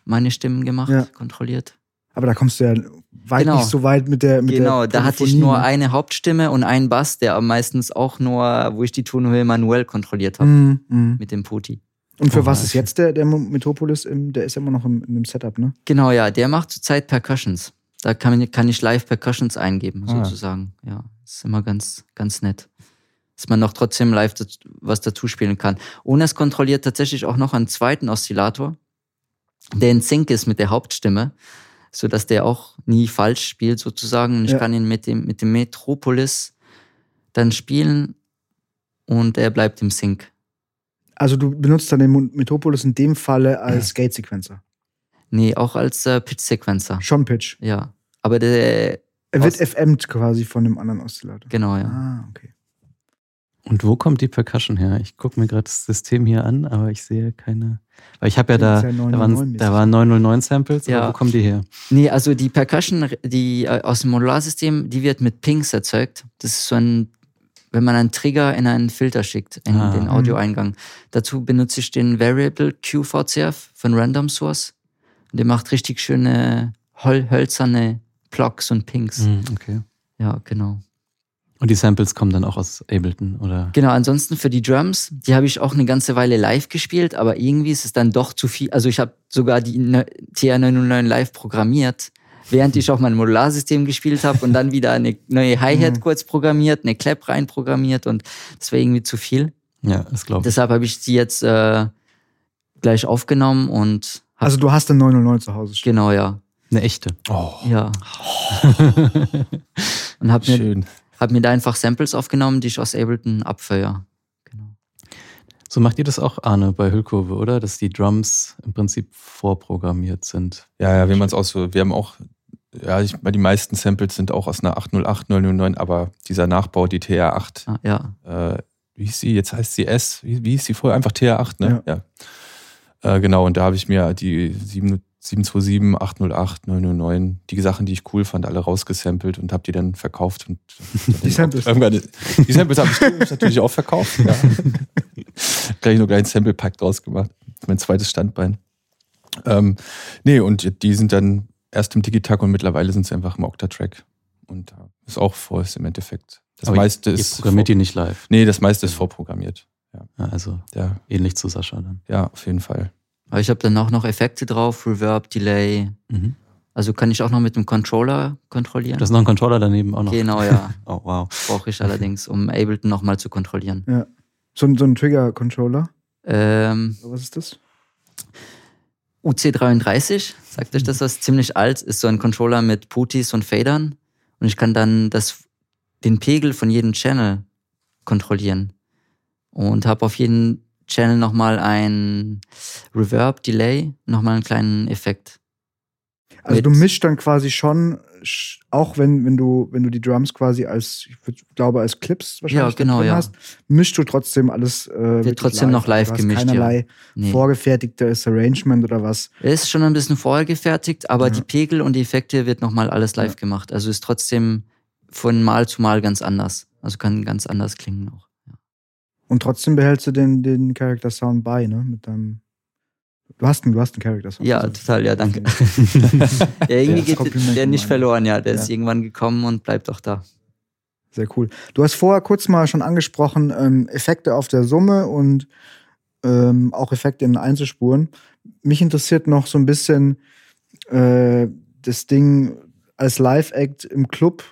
S3: meine Stimmen gemacht, ja. kontrolliert.
S2: Aber da kommst du ja weit genau. nicht so weit mit der mit
S3: Genau, der da hatte ich nur ne? eine Hauptstimme und einen Bass, der meistens auch nur, wo ich die Tonhöhe manuell kontrolliert habe. Mm, mm. Mit dem Puti.
S2: Und für oh, was ist jetzt der, der Metropolis? Im, der ist immer noch im, in dem Setup, ne?
S3: Genau, ja. Der macht zurzeit Percussions. Da kann, kann ich live Percussions eingeben, ah. sozusagen. Ja, ist immer ganz, ganz nett. Dass man noch trotzdem live was dazu spielen kann. Und es kontrolliert tatsächlich auch noch einen zweiten Oszillator, der in Sync ist mit der Hauptstimme so dass der auch nie falsch spielt sozusagen. Und ich ja. kann ihn mit dem, mit dem Metropolis dann spielen und er bleibt im Sync.
S2: Also du benutzt dann den Metropolis in dem Falle als ja. Gate-Sequencer?
S3: Nee, auch als äh, Pitch-Sequencer.
S2: Schon Pitch?
S3: Ja. Aber der...
S2: Er wird FM'd quasi von dem anderen Oszillator.
S3: Genau, ja.
S2: Ah, okay.
S5: Und wo kommt die Percussion her? Ich gucke mir gerade das System hier an, aber ich sehe keine. Weil ich habe ja da, ja da, waren, da waren 909 Samples, ja. wo kommen die her?
S3: Nee, also die Percussion, die äh, aus dem Modularsystem, die wird mit Pings erzeugt. Das ist so ein, wenn man einen Trigger in einen Filter schickt, in ah, den Audioeingang. Mh. Dazu benutze ich den Variable QVCF von Random Source. Der macht richtig schöne hölzerne Blocks und Pings.
S5: Mhm, okay.
S3: Ja, genau.
S5: Und die Samples kommen dann auch aus Ableton, oder?
S3: Genau, ansonsten für die Drums, die habe ich auch eine ganze Weile live gespielt, aber irgendwie ist es dann doch zu viel. Also ich habe sogar die TR909 live programmiert, während ich auch mein Modularsystem gespielt habe und dann wieder eine neue Hi-Hat mhm. kurz programmiert, eine Clap rein programmiert und das war irgendwie zu viel.
S5: Ja, das glaube ich.
S3: Deshalb habe ich die jetzt äh, gleich aufgenommen und.
S2: Also du hast eine 909 zu Hause
S3: stehen. Genau, ja.
S5: Eine echte.
S3: Oh. Ja. (laughs) und habe mir Schön habe mir da einfach Samples aufgenommen, die ich aus Ableton abfeuere. Genau.
S5: So macht ihr das auch, Arne, bei Hüllkurve, oder? Dass die Drums im Prinzip vorprogrammiert sind.
S4: Ja, ja, wie man es so, wir haben auch, ja, ich, die meisten Samples sind auch aus einer 808, 009, aber dieser Nachbau, die TR8,
S3: ah, ja.
S4: Äh, wie hieß sie, jetzt heißt sie S, wie, wie hieß sie vorher? Einfach TR8, ne? Ja. ja. Äh, genau, und da habe ich mir die 7, 727, 808, 909, die Sachen, die ich cool fand, alle rausgesampelt und habe die dann verkauft. Und (laughs)
S2: die Samples?
S4: Die Samples habe ich natürlich auch verkauft. Ja. (laughs) Gleich nur gleich ein Sample-Pack draus gemacht. Mein zweites Standbein. Ähm, nee, und die sind dann erst im Digitag und mittlerweile sind sie einfach im Octatrack. Und da ist auch Voice im Endeffekt.
S5: Das Aber meiste ihr, ist. programmiert die nicht live?
S4: Nee, das meiste ist vorprogrammiert. Ja.
S5: Also ja. ähnlich zu Sascha dann.
S4: Ja, auf jeden Fall.
S3: Aber ich habe dann auch noch Effekte drauf, Reverb, Delay. Mhm. Also kann ich auch noch mit dem Controller kontrollieren.
S5: Das ist noch ein Controller daneben auch noch.
S3: Genau, ja. (laughs)
S5: oh, wow.
S3: Brauche ich allerdings, um Ableton nochmal zu kontrollieren.
S2: Ja. So, so ein Trigger-Controller?
S3: Ähm,
S2: was ist das?
S3: UC33, sagt euch das was? Ziemlich alt, ist so ein Controller mit Putis und Fadern. Und ich kann dann das, den Pegel von jedem Channel kontrollieren. Und habe auf jeden Channel nochmal ein Reverb, Delay, nochmal einen kleinen Effekt.
S2: Also du mischst dann quasi schon, auch wenn, wenn du, wenn du die Drums quasi als, ich glaube, als Clips wahrscheinlich
S3: ja, genau, ja.
S2: hast, mischst du trotzdem alles. Äh,
S3: Wird trotzdem
S2: live.
S3: noch live
S2: du
S3: gemischt.
S2: Keinerlei
S3: ja. nee.
S2: vorgefertigtes Arrangement oder was.
S3: Ist schon ein bisschen vorgefertigt, aber ja. die Pegel und die Effekte wird nochmal alles live gemacht. Also ist trotzdem von Mal zu Mal ganz anders. Also kann ganz anders klingen auch.
S2: Und trotzdem behältst du den, den Character Sound bei, ne? Mit deinem Du hast einen, du hast einen Character Song.
S3: Ja, also, total, ja, danke. (laughs) ja, (laughs) irgendwie geht der nicht verloren, ja. Der ja. ist irgendwann gekommen und bleibt auch da.
S2: Sehr cool. Du hast vorher kurz mal schon angesprochen, ähm, Effekte auf der Summe und ähm, auch Effekte in Einzelspuren. Mich interessiert noch so ein bisschen äh, das Ding als Live-Act im Club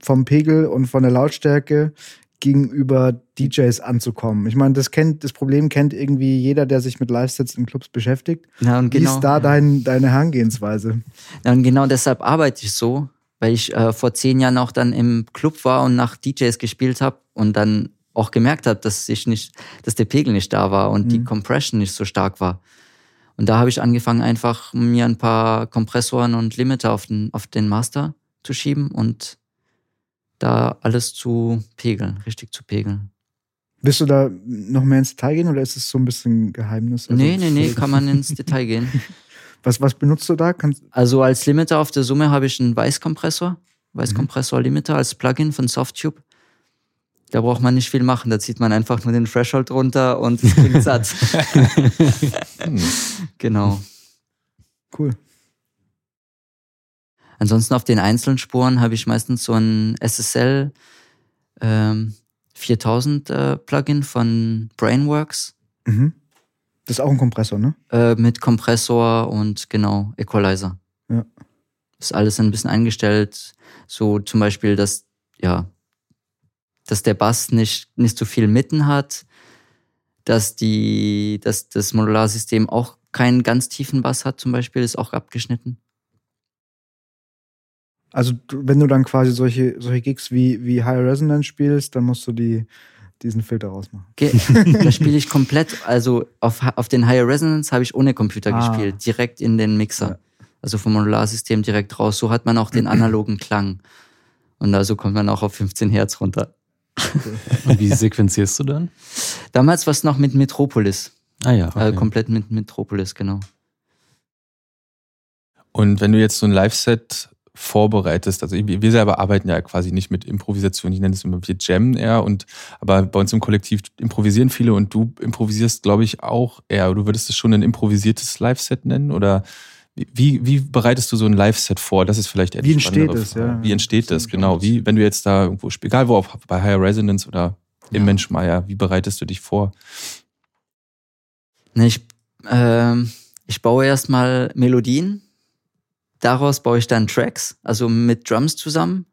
S2: vom Pegel und von der Lautstärke gegenüber DJs anzukommen. Ich meine, das kennt, das Problem kennt irgendwie jeder, der sich mit Live-Sets in Clubs beschäftigt.
S3: Ja, und genau,
S2: Wie ist da dein, deine Herangehensweise?
S3: Ja, und genau deshalb arbeite ich so, weil ich äh, vor zehn Jahren auch dann im Club war und nach DJs gespielt habe und dann auch gemerkt habe, dass ich nicht, dass der Pegel nicht da war und mhm. die Compression nicht so stark war. Und da habe ich angefangen, einfach mir ein paar Kompressoren und Limiter auf den, auf den Master zu schieben und da alles zu pegeln, richtig zu pegeln.
S2: Willst du da noch mehr ins Detail gehen oder ist es so ein bisschen Geheimnis?
S3: Also nee, nee, nee, kann man ins Detail gehen. (laughs)
S2: Was, was benutzt du da? Kannst
S3: also als Limiter auf der Summe habe ich einen Weißkompressor, Weißkompressor Limiter als Plugin von Softtube. Da braucht man nicht viel machen, da zieht man einfach nur den Threshold runter und es klingt satt. (laughs) (laughs) genau.
S2: Cool.
S3: Ansonsten auf den einzelnen Spuren habe ich meistens so ein SSL ähm, 4000 äh, Plugin von Brainworks.
S2: Mhm. Das ist auch ein Kompressor, ne?
S3: Äh, mit Kompressor und genau, Equalizer.
S2: Ja.
S3: Ist alles ein bisschen eingestellt. So zum Beispiel, dass, ja, dass der Bass nicht, nicht so viel Mitten hat, dass die, dass das Modularsystem auch keinen ganz tiefen Bass hat, zum Beispiel, ist auch abgeschnitten.
S2: Also wenn du dann quasi solche, solche Gigs wie, wie High Resonance spielst, dann musst du die, diesen Filter rausmachen.
S3: Okay. (laughs) da spiele ich komplett, also auf, auf den Higher Resonance habe ich ohne Computer ah. gespielt, direkt in den Mixer. Ja. Also vom Modularsystem direkt raus. So hat man auch den (clears throat) analogen Klang. Und also kommt man auch auf 15 Hertz runter.
S5: Und wie (laughs) sequenzierst du dann?
S3: Damals war es noch mit Metropolis.
S5: Ah ja. Okay.
S3: Äh, komplett mit Metropolis, genau.
S4: Und wenn du jetzt so ein Live-Set vorbereitest. Also wir selber arbeiten ja quasi nicht mit Improvisation. Ich nenne es immer, wir jammen eher und aber bei uns im Kollektiv improvisieren viele und du improvisierst, glaube ich, auch eher. Du würdest es schon ein improvisiertes Live-Set nennen oder wie, wie bereitest du so ein Live-Set vor? Das ist vielleicht
S2: eher Wie entsteht es, ja.
S4: Wie entsteht das, genau. Wie, wenn du jetzt da irgendwo spielst, egal wo, auf, bei Higher Resonance oder im ja. Menschmeier, wie bereitest du dich vor?
S3: Ich, äh, ich baue erstmal Melodien Daraus baue ich dann Tracks, also mit Drums zusammen.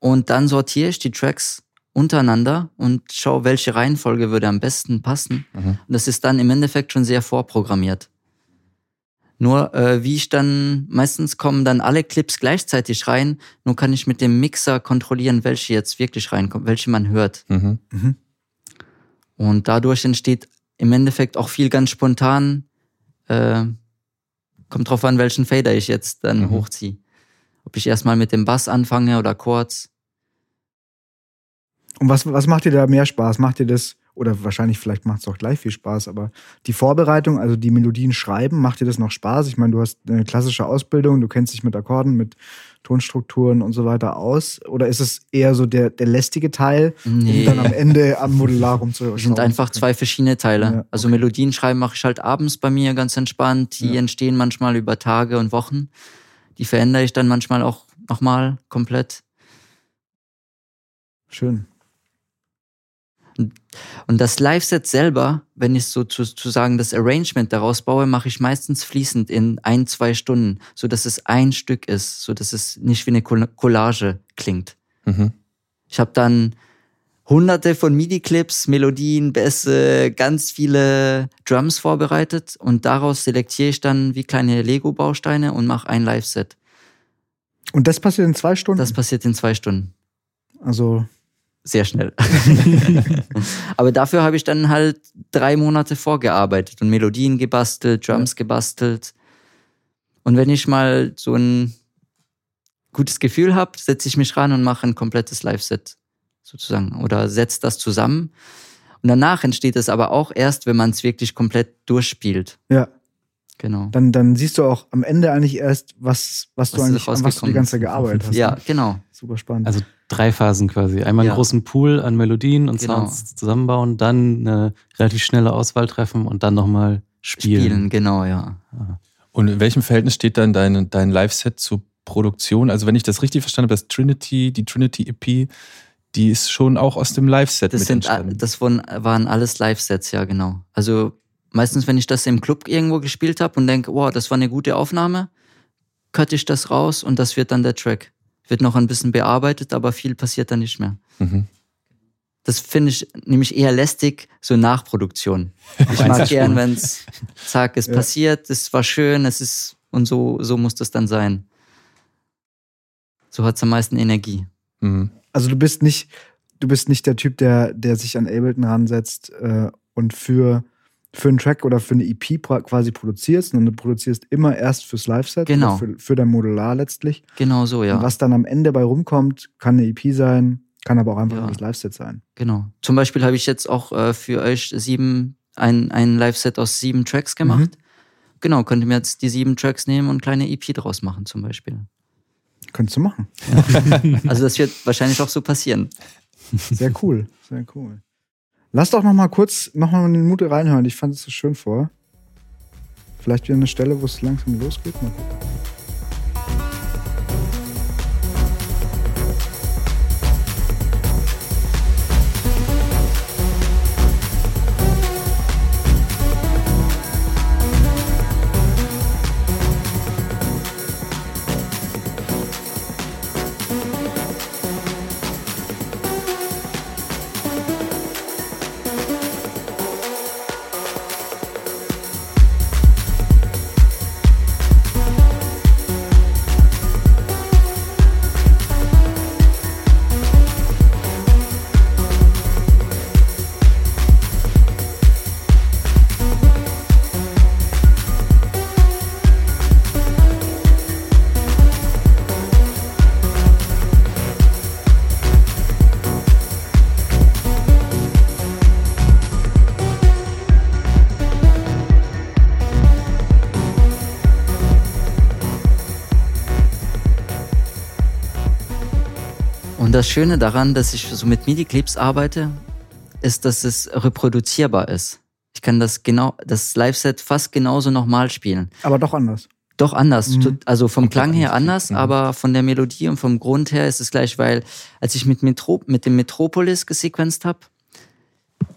S3: Und dann sortiere ich die Tracks untereinander und schaue, welche Reihenfolge würde am besten passen. Mhm. Und das ist dann im Endeffekt schon sehr vorprogrammiert. Nur äh, wie ich dann, meistens kommen dann alle Clips gleichzeitig rein, nur kann ich mit dem Mixer kontrollieren, welche jetzt wirklich reinkommen, welche man hört.
S4: Mhm. Mhm.
S3: Und dadurch entsteht im Endeffekt auch viel ganz spontan. Äh, Kommt drauf an, welchen Fader ich jetzt dann mhm. hochziehe. Ob ich erstmal mit dem Bass anfange oder kurz.
S2: Und was, was macht dir da mehr Spaß? Macht dir das, oder wahrscheinlich vielleicht macht es auch gleich viel Spaß, aber die Vorbereitung, also die Melodien schreiben, macht dir das noch Spaß? Ich meine, du hast eine klassische Ausbildung, du kennst dich mit Akkorden, mit Tonstrukturen und so weiter aus? Oder ist es eher so der, der lästige Teil, nee. um dann am Ende am Modular rumzuschrauben?
S3: Das sind einfach zwei verschiedene Teile. Ja, okay. Also Melodien schreiben mache ich halt abends bei mir ganz entspannt. Die ja. entstehen manchmal über Tage und Wochen. Die verändere ich dann manchmal auch nochmal komplett.
S2: Schön.
S3: Und das Live-Set selber, wenn ich so zu, zu sagen das Arrangement daraus baue, mache ich meistens fließend in ein, zwei Stunden, so dass es ein Stück ist, so dass es nicht wie eine Collage klingt.
S4: Mhm.
S3: Ich habe dann hunderte von MIDI-Clips, Melodien, Bässe, ganz viele Drums vorbereitet und daraus selektiere ich dann wie kleine Lego-Bausteine und mache ein Live-Set.
S2: Und das passiert in zwei Stunden?
S3: Das passiert in zwei Stunden.
S2: Also
S3: sehr schnell. (laughs) Aber dafür habe ich dann halt drei Monate vorgearbeitet und Melodien gebastelt, Drums gebastelt. Und wenn ich mal so ein gutes Gefühl habe, setze ich mich ran und mache ein komplettes Live-Set sozusagen oder setze das zusammen. Und danach entsteht es aber auch erst, wenn man es wirklich komplett durchspielt.
S2: Ja.
S3: Genau.
S2: Dann, dann siehst du auch am Ende eigentlich erst, was, was, was du eigentlich, was du die ganze Zeit gearbeitet hast.
S3: Ja, genau.
S2: Super spannend.
S5: Also drei Phasen quasi. Einmal einen großen Pool an Melodien und genau. Sounds zusammenbauen, dann eine relativ schnelle Auswahl treffen und dann nochmal spielen. Spielen,
S3: genau, ja.
S4: Und in welchem Verhältnis steht dann dein, dein Live-Set zur Produktion? Also wenn ich das richtig verstanden habe, das Trinity, die Trinity EP, die ist schon auch aus dem Live-Set
S3: das
S4: mit sind, entstanden.
S3: Das waren alles Live-Sets, ja, genau. Also meistens, wenn ich das im Club irgendwo gespielt habe und denke, wow, das war eine gute Aufnahme, cutte ich das raus und das wird dann der Track. Wird noch ein bisschen bearbeitet, aber viel passiert dann nicht mehr. Mhm. Das finde ich nämlich eher lästig, so Nachproduktion. (laughs) Ich mag gern, wenn es, zack, es ja. passiert, es war schön, es ist, und so, so muss das dann sein. So hat es am meisten Energie.
S2: Mhm. Also du bist nicht, du bist nicht der Typ, der, der sich an Ableton ransetzt äh, und für für einen Track oder für eine EP quasi produzierst und du produzierst immer erst fürs Live-Set,
S3: genau.
S2: für, für dein Modular letztlich.
S3: Genau so, ja.
S2: Und was dann am Ende bei rumkommt, kann eine EP sein, kann aber auch einfach ja. das Live-Set sein.
S3: Genau. Zum Beispiel habe ich jetzt auch äh, für euch sieben, ein, ein Live-Set aus sieben Tracks gemacht. Mhm. Genau, könnte mir jetzt die sieben Tracks nehmen und kleine EP draus machen, zum Beispiel.
S2: Könntest du machen.
S3: Ja. also das wird wahrscheinlich auch so passieren.
S2: Sehr cool, sehr cool. Lass doch noch mal kurz noch mal eine Minute reinhören. Ich fand es so schön vor. Vielleicht wieder eine Stelle, wo es langsam losgeht. Mal gucken.
S3: Das Schöne daran, dass ich so mit MIDI-Clips arbeite, ist, dass es reproduzierbar ist. Ich kann das genau, das Live-Set fast genauso nochmal spielen.
S2: Aber doch anders.
S3: Doch anders. Mhm. Also vom Klang her anders, mhm. aber von der Melodie und vom Grund her ist es gleich, weil als ich mit, Metro mit dem Metropolis gesequenzt habe,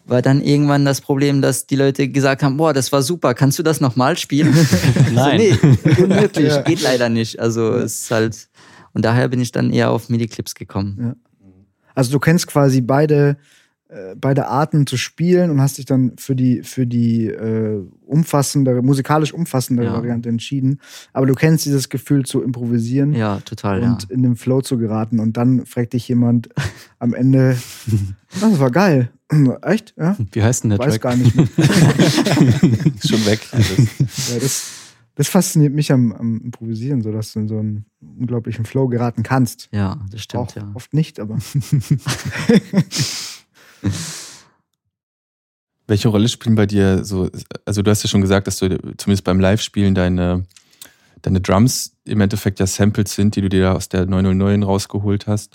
S3: war dann irgendwann das Problem, dass die Leute gesagt haben, boah, das war super, kannst du das nochmal spielen? (laughs) (laughs)
S5: Nein.
S3: so, nee, unmöglich, (laughs) ja. geht leider nicht. Also es ist halt und daher bin ich dann eher auf MIDI-Clips gekommen. Ja.
S2: Also du kennst quasi beide, äh, beide Arten zu spielen und hast dich dann für die, für die äh, umfassendere, musikalisch umfassendere ja. Variante entschieden. Aber du kennst dieses Gefühl zu improvisieren.
S3: Ja, total.
S2: Und
S3: ja.
S2: in den Flow zu geraten. Und dann fragt dich jemand am Ende, (laughs) das war geil. (clears throat) Echt? Ja?
S5: Wie heißt denn der
S2: Weiß
S5: Track?
S2: gar nicht mehr. (laughs)
S4: Schon weg. (laughs)
S2: ja, das, das fasziniert mich am, am, Improvisieren, so dass du in so einen unglaublichen Flow geraten kannst.
S3: Ja, das stimmt,
S2: Auch
S3: ja.
S2: Oft nicht, aber. (laughs)
S4: Welche Rolle spielen bei dir so, also du hast ja schon gesagt, dass du zumindest beim Live-Spielen deine, deine Drums im Endeffekt ja Samples sind, die du dir aus der 909 rausgeholt hast.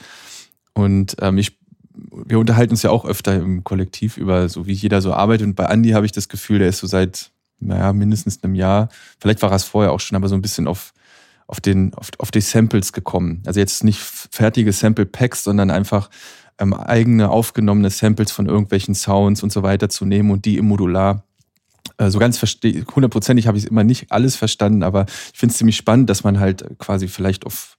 S4: Und ähm, ich, wir unterhalten uns ja auch öfter im Kollektiv über so, wie jeder so arbeitet. Und bei Andy habe ich das Gefühl, der ist so seit naja, mindestens einem Jahr, vielleicht war es vorher auch schon, aber so ein bisschen auf, auf, den, auf, auf die Samples gekommen. Also jetzt nicht fertige Sample-Packs, sondern einfach ähm, eigene aufgenommene Samples von irgendwelchen Sounds und so weiter zu nehmen und die im Modular äh, so ganz hundertprozentig habe ich immer nicht alles verstanden, aber ich finde es ziemlich spannend, dass man halt quasi vielleicht auf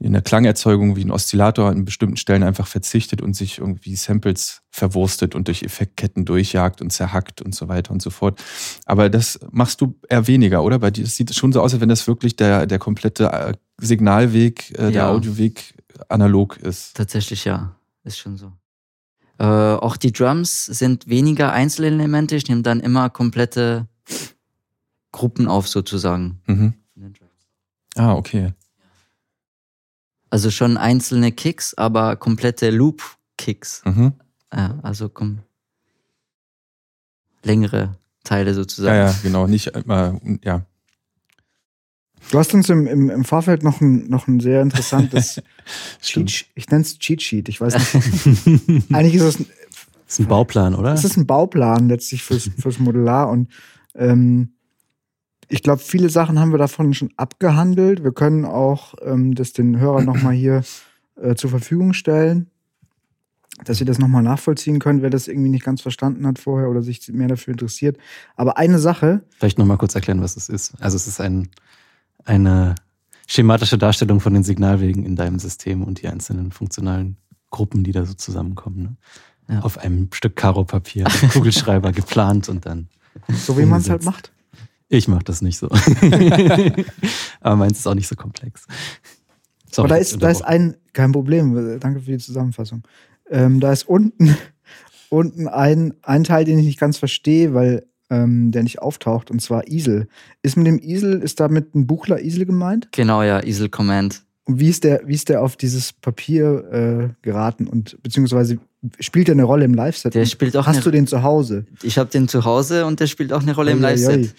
S4: in der Klangerzeugung wie ein Oszillator an bestimmten Stellen einfach verzichtet und sich irgendwie Samples verwurstet und durch Effektketten durchjagt und zerhackt und so weiter und so fort. Aber das machst du eher weniger, oder? Bei dir sieht es schon so aus, als wenn das wirklich der, der komplette äh, Signalweg, äh, der ja. Audioweg analog ist.
S3: Tatsächlich ja, ist schon so. Äh, auch die Drums sind weniger Einzelelemente. Ich nehme dann immer komplette Gruppen auf, sozusagen.
S4: Mhm. Ah, okay.
S3: Also schon einzelne Kicks, aber komplette Loop-Kicks.
S4: Mhm.
S3: Ja, also komm, längere Teile sozusagen.
S4: Ja, ja, genau. Nicht immer, ja.
S2: Du hast uns im, im, im Vorfeld noch ein, noch ein sehr interessantes (laughs) Cheat, ich nenne es Cheat Sheet, ich weiß nicht. (laughs) Eigentlich ist es ein,
S5: das ist ein Bauplan, oder?
S2: Es ist ein Bauplan letztlich fürs, fürs Modular und ähm, ich glaube, viele Sachen haben wir davon schon abgehandelt. Wir können auch ähm, das den Hörern nochmal hier äh, zur Verfügung stellen, dass ihr das nochmal nachvollziehen könnt, wer das irgendwie nicht ganz verstanden hat vorher oder sich mehr dafür interessiert. Aber eine Sache.
S5: Vielleicht nochmal kurz erklären, was es ist. Also es ist ein, eine schematische Darstellung von den Signalwegen in deinem System und die einzelnen funktionalen Gruppen, die da so zusammenkommen. Ne? Ja. Auf einem Stück Karopapier, Kugelschreiber geplant und dann.
S2: So wie man es halt macht.
S5: Ich mache das nicht so. (laughs) Aber meins ist auch nicht so komplex.
S2: Sorry, Aber da ist, da ist ein, kein Problem, danke für die Zusammenfassung. Ähm, da ist unten, (laughs) unten ein, ein Teil, den ich nicht ganz verstehe, weil ähm, der nicht auftaucht, und zwar Isel. Ist mit dem Isel, ist damit ein Buchler Isel gemeint?
S3: Genau, ja, Isel Command.
S2: Und wie ist der, wie ist der auf dieses Papier äh, geraten und beziehungsweise spielt er eine Rolle im Live-Set?
S3: Der spielt auch.
S2: Hast du den zu Hause?
S3: Ich habe den zu Hause und der spielt auch eine Rolle im Live-Set.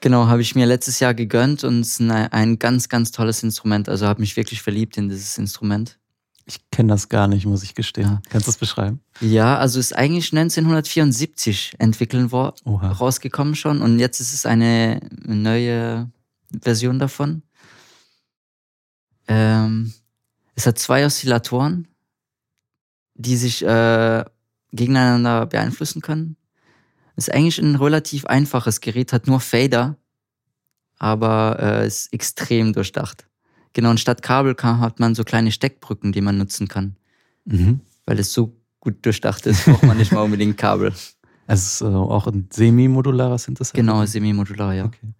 S3: Genau, habe ich mir letztes Jahr gegönnt und es ist ein ganz, ganz tolles Instrument. Also habe mich wirklich verliebt in dieses Instrument.
S5: Ich kenne das gar nicht, muss ich gestehen. Ja. Kannst du das beschreiben?
S3: Ja, also ist eigentlich 1974 entwickeln war, rausgekommen schon und jetzt ist es eine neue Version davon. Ähm, es hat zwei Oszillatoren, die sich äh, gegeneinander beeinflussen können. Ist eigentlich ein relativ einfaches Gerät, hat nur Fader, aber äh, ist extrem durchdacht. Genau, und statt Kabel kann, hat man so kleine Steckbrücken, die man nutzen kann. Mhm. Weil es so gut durchdacht ist, braucht man nicht mal unbedingt Kabel.
S5: Also (laughs) es ist äh, auch ein semi-modularer Synthesizer?
S3: Genau, semi-modular, ja. Okay.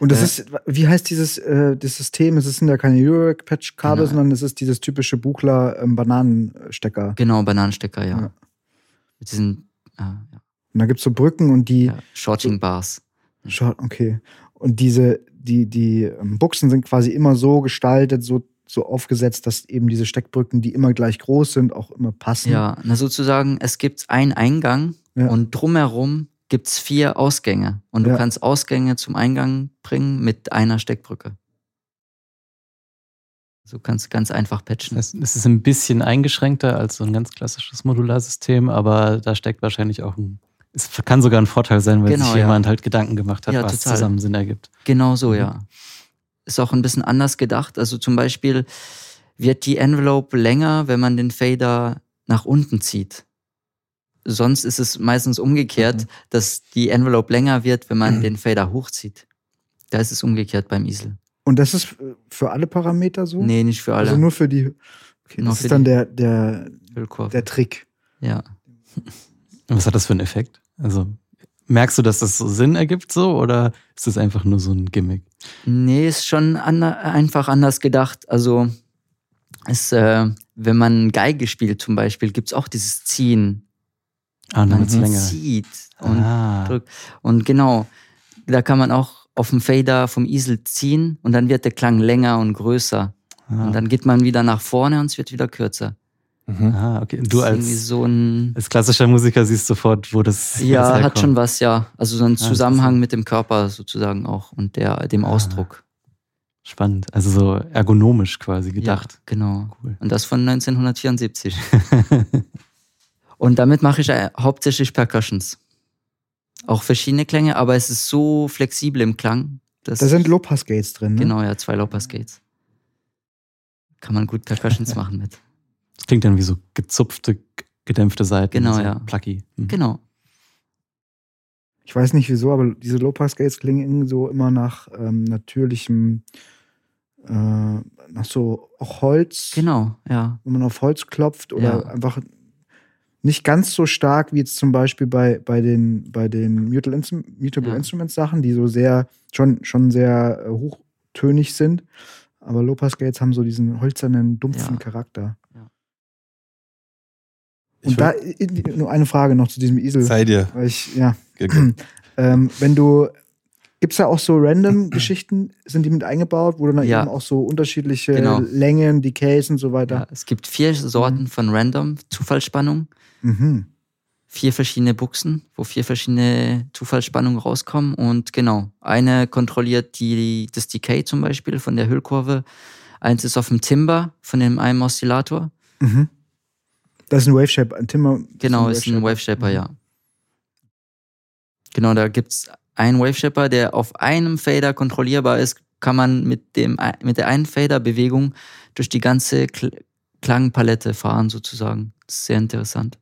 S2: Und das ja. ist, wie heißt dieses äh, das System? Es sind ja keine Eurorack-Patch-Kabel, genau. sondern es ist dieses typische Buchler-Bananenstecker.
S3: Ähm, genau, Bananenstecker, ja. ja. Mit diesen,
S2: äh, ja. Und da gibt es so Brücken und die. Ja,
S3: Shorting Bars.
S2: Short, okay. Und diese, die, die ähm, Buchsen sind quasi immer so gestaltet, so, so aufgesetzt, dass eben diese Steckbrücken, die immer gleich groß sind, auch immer passen.
S3: Ja, na sozusagen, es gibt einen Eingang und drumherum gibt es vier Ausgänge. Und du ja. kannst Ausgänge zum Eingang bringen mit einer Steckbrücke. So kannst du ganz einfach patchen.
S5: Das heißt, es ist ein bisschen eingeschränkter als so ein ganz klassisches Modularsystem, aber da steckt wahrscheinlich auch ein. Es kann sogar ein Vorteil sein, weil genau, sich jemand ja. halt Gedanken gemacht hat, ja, was total. zusammen Sinn ergibt.
S3: Genau so, ja. Mhm. Ist auch ein bisschen anders gedacht. Also zum Beispiel wird die Envelope länger, wenn man den Fader nach unten zieht. Sonst ist es meistens umgekehrt, mhm. dass die Envelope länger wird, wenn man mhm. den Fader hochzieht. Da ist es umgekehrt beim Isel.
S2: Und das ist für alle Parameter so?
S3: Nee, nicht für alle.
S2: Also nur für die. Okay, das ist dann der, der, der Trick.
S3: Ja. (laughs)
S5: Was hat das für einen Effekt? Also merkst du, dass das so Sinn ergibt so oder ist das einfach nur so ein Gimmick?
S3: Nee, ist schon ander, einfach anders gedacht. Also ist, äh, wenn man Geige spielt zum Beispiel, gibt es auch dieses Ziehen
S5: Ah, man länger.
S3: zieht und ah. drückt. Und genau, da kann man auch auf dem Fader vom Easel ziehen und dann wird der Klang länger und größer. Ah. Und dann geht man wieder nach vorne und es wird wieder kürzer.
S5: Mhm. Ah, okay. Du als, so ein, als klassischer Musiker siehst sofort, wo das
S3: Ja,
S5: das
S3: hat schon was, ja. Also so ein ah, Zusammenhang mit dem Körper sozusagen auch und der, dem ah. Ausdruck.
S5: Spannend. Also so ergonomisch quasi gedacht. Ja,
S3: genau. Cool. Und das von 1974. (laughs) Und damit mache ich äh, hauptsächlich Percussions. Auch verschiedene Klänge, aber es ist so flexibel im Klang.
S2: da sind Low-Pass Gates drin. Ne?
S3: Genau, ja, zwei Low-Pass Gates. Kann man gut Percussions machen mit.
S5: Das klingt dann wie so gezupfte, gedämpfte Seiten.
S3: Genau,
S5: so
S3: ja.
S5: Plucky.
S3: Mhm. Genau.
S2: Ich weiß nicht wieso, aber diese Low-Pass Gates klingen so immer nach ähm, natürlichem, äh, nach so auch Holz.
S3: Genau, ja.
S2: Wenn man auf Holz klopft oder ja. einfach nicht ganz so stark wie jetzt zum Beispiel bei, bei den, bei den Mutable, Instrum Mutable ja. Instruments Sachen, die so sehr, schon, schon sehr äh, hochtönig sind. Aber Lopas Gates haben so diesen holzernen, dumpfen ja. Charakter. Ja. Und da nur eine Frage noch zu diesem Isel.
S4: Sei dir.
S2: Weil ich, ja. (clears throat) ähm, wenn du, gibt es da auch so random (clears throat) Geschichten, sind die mit eingebaut, wo dann ja. eben auch so unterschiedliche genau. Längen, Decays und so weiter? Ja,
S3: es gibt vier Sorten mhm. von random Zufallsspannung. Mhm. Vier verschiedene Buchsen, wo vier verschiedene Zufallsspannungen rauskommen. Und genau, eine kontrolliert die, das Decay zum Beispiel von der Hüllkurve. Eins ist auf dem Timber von dem einen Oszillator. Mhm.
S2: Das ist ein Wave Shaper, ein Timber.
S3: Genau, ist ein Wave Shaper, ja. Genau, da gibt es einen Wave Shaper, der auf einem Fader kontrollierbar ist, kann man mit, dem, mit der einen Fader-Bewegung durch die ganze Klangpalette fahren, sozusagen. Das ist sehr interessant.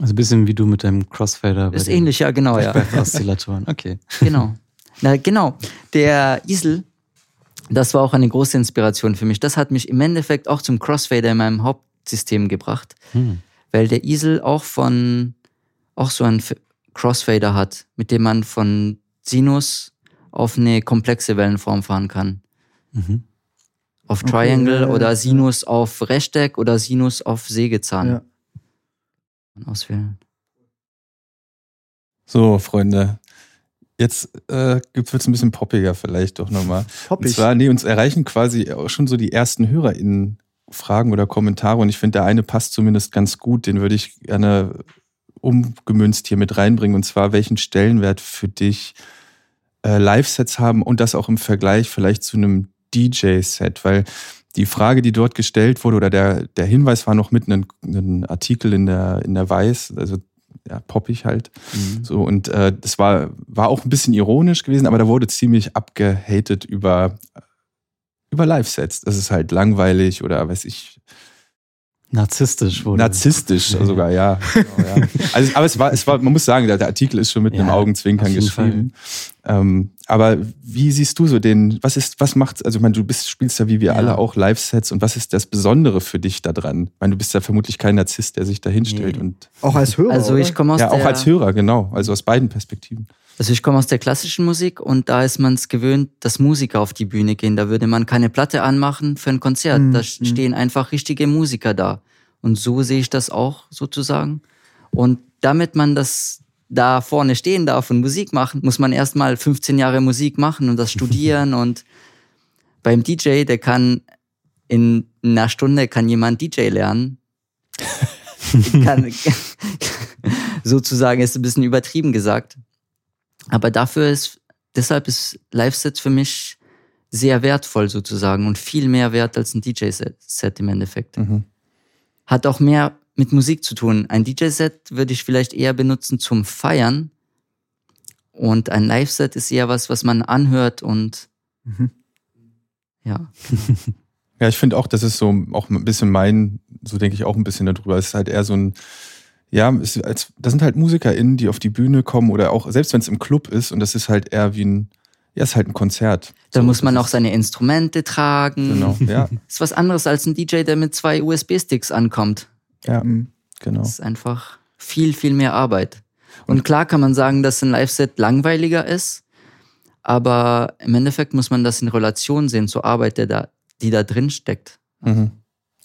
S5: Also ein bisschen wie du mit deinem Crossfader.
S3: Ist ähnlich, ja, genau, ja.
S5: Oszillatoren, okay.
S3: Genau. Na, genau. Der Isel, das war auch eine große Inspiration für mich. Das hat mich im Endeffekt auch zum Crossfader in meinem Hauptsystem gebracht. Hm. Weil der Isel auch von, auch so ein Crossfader hat, mit dem man von Sinus auf eine komplexe Wellenform fahren kann. Mhm. Auf Triangle okay, oder Sinus auf Rechteck oder Sinus auf Sägezahn. Ja. Auswählen.
S4: So, Freunde. Jetzt äh, wird es ein bisschen poppiger vielleicht doch nochmal. Poppig. Und zwar, nee, uns erreichen quasi auch schon so die ersten HörerInnen Fragen oder Kommentare und ich finde, der eine passt zumindest ganz gut, den würde ich gerne umgemünzt hier mit reinbringen und zwar, welchen Stellenwert für dich äh, Live-Sets haben und das auch im Vergleich vielleicht zu einem DJ-Set, weil die Frage, die dort gestellt wurde, oder der, der Hinweis war noch mit einem, einem Artikel in der, in der Weiß, also ja, poppig halt. Mhm. So, und äh, das war, war auch ein bisschen ironisch gewesen, aber da wurde ziemlich abgehatet über, über Live-Sets. Das ist halt langweilig oder weiß ich,
S5: Narzisstisch wurde.
S4: Narzisstisch sogar, ja. (laughs) Genau, ja. Also, aber es war, es war, man muss sagen, der, Artikel ist schon mit ja, einem Augenzwinkern geschrieben. Ähm, aber wie siehst du so den, was ist, was macht, also ich meine, du bist, spielst ja wie wir ja. alle auch Live-Sets und was ist das Besondere für dich da dran? Ich meine, du bist ja vermutlich kein Narzisst, der sich da hinstellt nee. und.
S2: Auch als Hörer.
S3: Also ich komme aus
S4: Ja, auch als Hörer, genau. Also aus beiden Perspektiven.
S3: Also ich komme aus der klassischen Musik und da ist man es gewöhnt, dass Musiker auf die Bühne gehen. Da würde man keine Platte anmachen für ein Konzert. Mhm. Da stehen einfach richtige Musiker da. Und so sehe ich das auch sozusagen. Und damit man das da vorne stehen darf und Musik machen, muss man erstmal 15 Jahre Musik machen und das (laughs) studieren. und beim DJ, der kann in einer Stunde kann jemand DJ lernen. (laughs) kann, (laughs) sozusagen ist ein bisschen übertrieben gesagt. Aber dafür ist, deshalb ist Live-Sets für mich sehr wertvoll sozusagen und viel mehr wert als ein DJ-Set im Endeffekt. Mhm. Hat auch mehr mit Musik zu tun. Ein DJ-Set würde ich vielleicht eher benutzen zum Feiern und ein Live-Set ist eher was, was man anhört und mhm. ja. (laughs)
S4: Ja, ich finde auch, das ist so auch ein bisschen mein, so denke ich auch ein bisschen darüber. Es ist halt eher so ein, ja, es, als, das sind halt MusikerInnen, die auf die Bühne kommen oder auch, selbst wenn es im Club ist und das ist halt eher wie ein, ja, ist halt ein Konzert.
S3: Da so, muss man auch seine Instrumente tragen.
S4: Genau, ja. (laughs)
S3: ist was anderes als ein DJ, der mit zwei USB-Sticks ankommt.
S4: Ja, mhm. genau.
S3: Das ist einfach viel, viel mehr Arbeit. Und klar kann man sagen, dass ein Live-Set langweiliger ist, aber im Endeffekt muss man das in Relation sehen zur Arbeit, der da, die da drin steckt. Mhm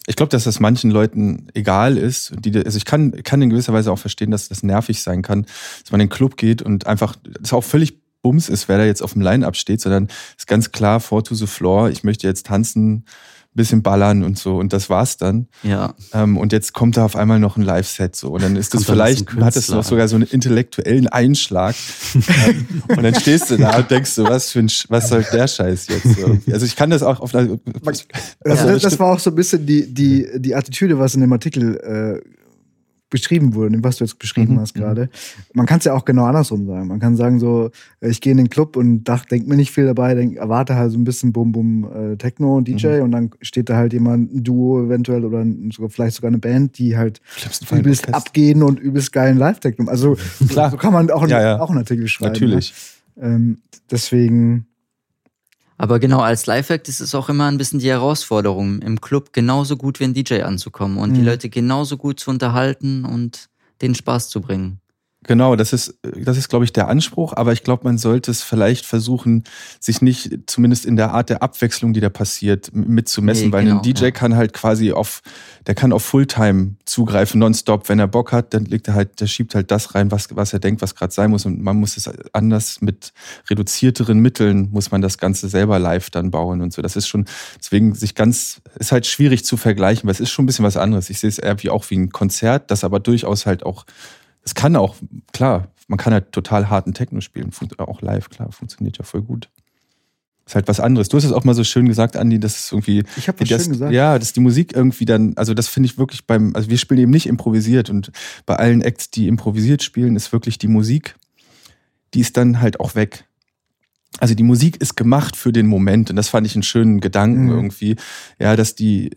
S4: ich glaube, dass das manchen Leuten egal ist. Die, also ich kann, kann in gewisser Weise auch verstehen, dass das nervig sein kann, dass man in den Club geht und einfach, das auch völlig Bums ist, wer da jetzt auf dem Line-Up steht, sondern ist ganz klar, four to the floor, ich möchte jetzt tanzen, bisschen ballern und so und das war's dann.
S3: Ja.
S4: Ähm, und jetzt kommt da auf einmal noch ein Live-Set so und dann ist das vielleicht, hat es noch sogar so einen intellektuellen Einschlag (laughs) und dann stehst du da und denkst du, was für ein, was soll der Scheiß jetzt? So. Also ich kann das auch auf einer,
S2: also das, das war auch so ein bisschen die, die, die Attitüde, was in dem Artikel äh, beschrieben wurde, was du jetzt beschrieben mhm. hast gerade. Mhm. Man kann es ja auch genau andersrum sagen. Man kann sagen so, ich gehe in den Club und denke mir nicht viel dabei, denk, erwarte halt so ein bisschen Bum Bum äh, Techno und DJ mhm. und dann steht da halt jemand, ein Duo eventuell oder sogar, vielleicht sogar eine Band, die halt übelst abgehen und übelst geilen Live-Techno. Also Klar. so kann man auch, ja, ja. auch einen Artikel schreiben.
S4: Natürlich.
S2: Ne? Ähm, deswegen
S3: aber genau, als Live-Act ist es auch immer ein bisschen die Herausforderung, im Club genauso gut wie ein DJ anzukommen und mhm. die Leute genauso gut zu unterhalten und den Spaß zu bringen.
S4: Genau, das ist, das ist, glaube ich, der Anspruch, aber ich glaube, man sollte es vielleicht versuchen, sich nicht zumindest in der Art der Abwechslung, die da passiert, mitzumessen, nee, weil genau, ein DJ ja. kann halt quasi auf, der kann auf Fulltime zugreifen, nonstop. Wenn er Bock hat, dann legt er halt, der schiebt halt das rein, was, was er denkt, was gerade sein muss. Und man muss es anders mit reduzierteren Mitteln, muss man das Ganze selber live dann bauen und so. Das ist schon, deswegen sich ganz, ist halt schwierig zu vergleichen, weil es ist schon ein bisschen was anderes. Ich sehe es eher wie auch wie ein Konzert, das aber durchaus halt auch es kann auch, klar, man kann halt total harten Techno spielen, auch live, klar, funktioniert ja voll gut. Ist halt was anderes. Du hast es auch mal so schön gesagt, Andi, dass es irgendwie.
S2: Ich habe schön gesagt.
S4: Ja, dass die Musik irgendwie dann, also das finde ich wirklich beim, also wir spielen eben nicht improvisiert und bei allen Acts, die improvisiert spielen, ist wirklich die Musik, die ist dann halt auch weg. Also die Musik ist gemacht für den Moment und das fand ich einen schönen Gedanken mhm. irgendwie, ja, dass die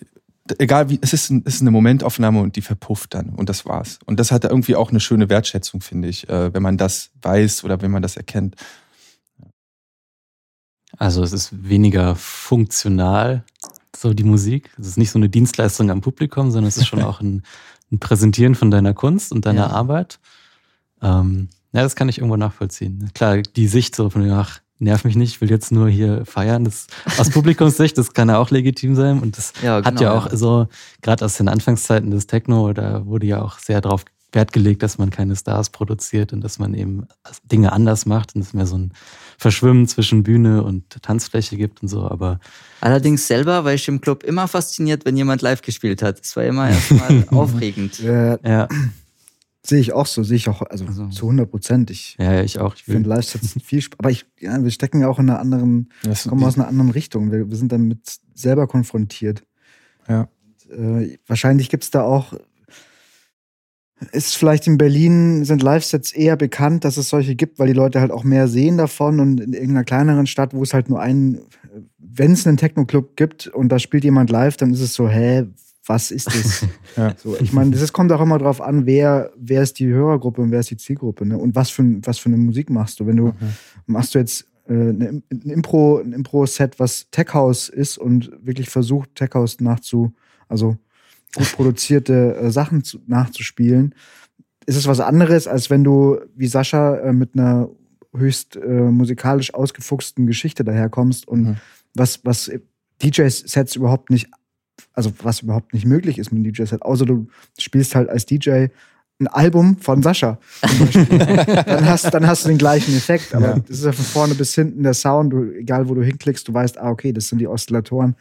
S4: egal wie, es ist, ein, es ist eine Momentaufnahme und die verpufft dann und das war's. Und das hat irgendwie auch eine schöne Wertschätzung, finde ich, äh, wenn man das weiß oder wenn man das erkennt.
S5: Also es ist weniger funktional, so die Musik. Es ist nicht so eine Dienstleistung am Publikum, sondern es ist schon (laughs) auch ein, ein Präsentieren von deiner Kunst und deiner ja. Arbeit. Ähm, ja, das kann ich irgendwo nachvollziehen. Klar, die Sicht so von, ach, nerv mich nicht, ich will jetzt nur hier feiern. Das aus Publikumssicht, das kann ja auch legitim sein. Und das ja, genau, hat ja auch ja. so, gerade aus den Anfangszeiten des Techno, da wurde ja auch sehr darauf Wert gelegt, dass man keine Stars produziert und dass man eben Dinge anders macht und es mehr so ein Verschwimmen zwischen Bühne und Tanzfläche gibt und so. Aber
S3: allerdings selber war ich im Club immer fasziniert, wenn jemand live gespielt hat. Es war immer erstmal (laughs) aufregend.
S2: Ja. ja. Sehe ich auch so, sehe ich auch, also, also zu 100 Prozent. Ich,
S5: ja, ja, ich auch.
S2: Ich finde Live-Sets (laughs) viel Spaß. Aber ich, ja, wir stecken ja auch in einer anderen, kommen aus einer anderen Richtung. Wir, wir sind damit selber konfrontiert.
S4: Ja.
S2: Und, äh, wahrscheinlich gibt es da auch, ist vielleicht in Berlin, sind Live-Sets eher bekannt, dass es solche gibt, weil die Leute halt auch mehr sehen davon und in irgendeiner kleineren Stadt, wo es halt nur einen, wenn es einen Techno-Club gibt und da spielt jemand live, dann ist es so, hä, was ist das? (laughs) ja. so, ich meine, das kommt auch immer darauf an, wer, wer ist die Hörergruppe und wer ist die Zielgruppe, ne? Und was für, was für eine Musik machst du? Wenn du, okay. machst du jetzt äh, ein Impro, ein Impro-Set, was Tech House ist und wirklich versucht, Tech House nachzu, also gut produzierte äh, Sachen zu, nachzuspielen, ist es was anderes, als wenn du, wie Sascha, äh, mit einer höchst äh, musikalisch ausgefuchsten Geschichte daherkommst und mhm. was, was DJ-Sets überhaupt nicht also was überhaupt nicht möglich ist mit einem DJ-Set, außer du spielst halt als DJ ein Album von Sascha. (laughs) dann, hast, dann hast du den gleichen Effekt. Aber ja. das ist ja von vorne bis hinten der Sound. Du, egal wo du hinklickst, du weißt, ah, okay, das sind die Oszillatoren.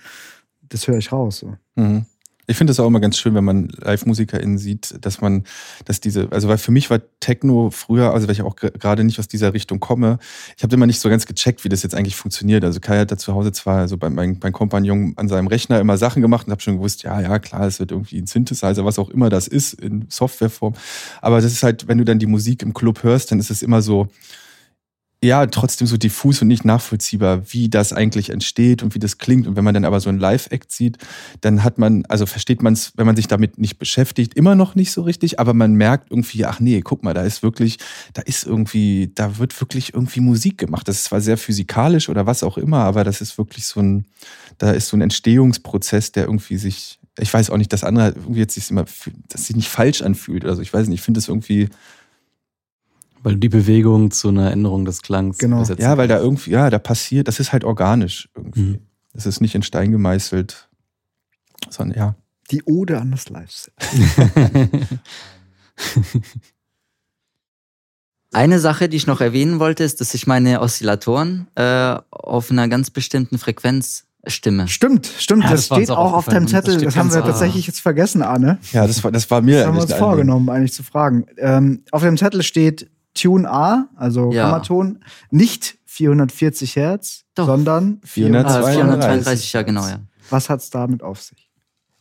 S2: Das höre ich raus. So.
S4: Mhm. Ich finde es auch immer ganz schön, wenn man Live-MusikerInnen sieht, dass man, dass diese, also weil für mich war Techno früher, also weil ich auch gerade nicht aus dieser Richtung komme, ich habe immer nicht so ganz gecheckt, wie das jetzt eigentlich funktioniert. Also Kai hat da zu Hause zwar, also bei meinem, mein Kompagnon an seinem Rechner immer Sachen gemacht und habe schon gewusst, ja, ja, klar, es wird irgendwie ein Synthesizer, was auch immer das ist, in Softwareform. Aber das ist halt, wenn du dann die Musik im Club hörst, dann ist es immer so, ja, trotzdem so diffus und nicht nachvollziehbar, wie das eigentlich entsteht und wie das klingt. Und wenn man dann aber so ein Live-Act sieht, dann hat man, also versteht man es, wenn man sich damit nicht beschäftigt, immer noch nicht so richtig, aber man merkt irgendwie, ach nee, guck mal, da ist wirklich, da ist irgendwie, da wird wirklich irgendwie Musik gemacht. Das ist zwar sehr physikalisch oder was auch immer, aber das ist wirklich so ein, da ist so ein Entstehungsprozess, der irgendwie sich, ich weiß auch nicht, das andere irgendwie jetzt sich immer, dass sich nicht falsch anfühlt. Also ich weiß nicht, ich finde es irgendwie,
S5: weil du die Bewegung zu einer Änderung des Klangs
S4: genau. Ja, weil da irgendwie, ja, da passiert, das ist halt organisch irgendwie. Mhm. Das ist nicht in Stein gemeißelt, sondern ja.
S2: Die Ode an das Live-Set. (laughs)
S3: Eine Sache, die ich noch erwähnen wollte, ist, dass ich meine Oszillatoren äh, auf einer ganz bestimmten Frequenz stimme.
S2: Stimmt, stimmt. Ja, das, das steht auch auf deinem Zettel. Das, das haben wir tatsächlich jetzt vergessen, Arne.
S4: Ja, das war, das war mir.
S2: Das haben wir uns vorgenommen, eigentlich zu fragen. Ähm, auf dem Zettel steht Tune A, also ja. Kammerton, nicht 440 Hertz, Doch. sondern
S3: 432. 432, ja genau, ja.
S2: Was hat es damit auf sich?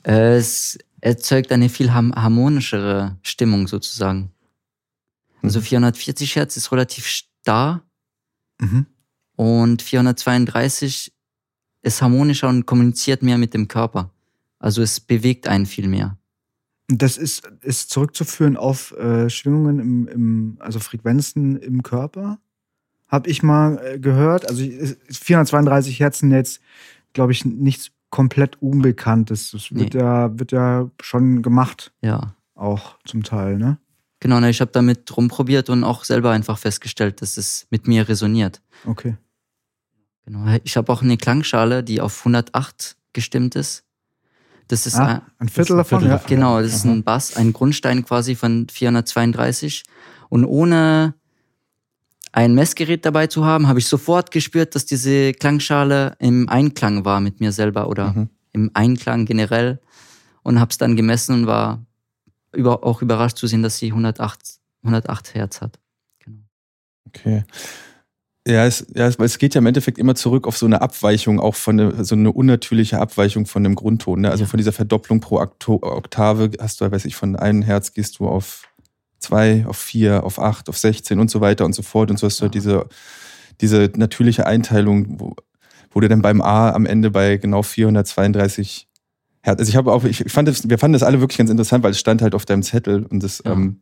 S3: Es erzeugt eine viel harmonischere Stimmung sozusagen. Also 440 mhm. Hertz ist relativ starr mhm. und 432 ist harmonischer und kommuniziert mehr mit dem Körper. Also es bewegt einen viel mehr.
S2: Das ist, ist zurückzuführen auf äh, Schwingungen im, im, also Frequenzen im Körper. Habe ich mal äh, gehört. Also 432 Hertz sind jetzt, glaube ich, nichts komplett Unbekanntes. Das wird nee. ja, wird ja schon gemacht.
S3: Ja.
S2: Auch zum Teil, ne?
S3: Genau, ne, ich habe damit rumprobiert und auch selber einfach festgestellt, dass es mit mir resoniert.
S2: Okay.
S3: Genau. Ich habe auch eine Klangschale, die auf 108 gestimmt ist. Das ist
S2: ah, ein, Viertel davon, Viertel
S3: ja. Genau, das ist ein Bass, ein Grundstein quasi von 432. Und ohne ein Messgerät dabei zu haben, habe ich sofort gespürt, dass diese Klangschale im Einklang war mit mir selber oder mhm. im Einklang generell und habe es dann gemessen und war über, auch überrascht zu sehen, dass sie 108, 108 Hertz hat. Genau.
S4: Okay. Ja, es, ja, es geht ja im Endeffekt immer zurück auf so eine Abweichung, auch von eine, so eine unnatürliche Abweichung von dem Grundton. Ne? Also ja. von dieser Verdopplung pro Oktave hast du, weiß ich, von einem Herz gehst du auf zwei, auf vier, auf acht, auf 16 und so weiter und so fort. Und so hast du halt diese, diese natürliche Einteilung, wo, wo du dann beim A am Ende bei genau 432 Hertz. Also ich habe auch, ich fand das, wir fanden das alle wirklich ganz interessant, weil es stand halt auf deinem Zettel und das, ja. ähm,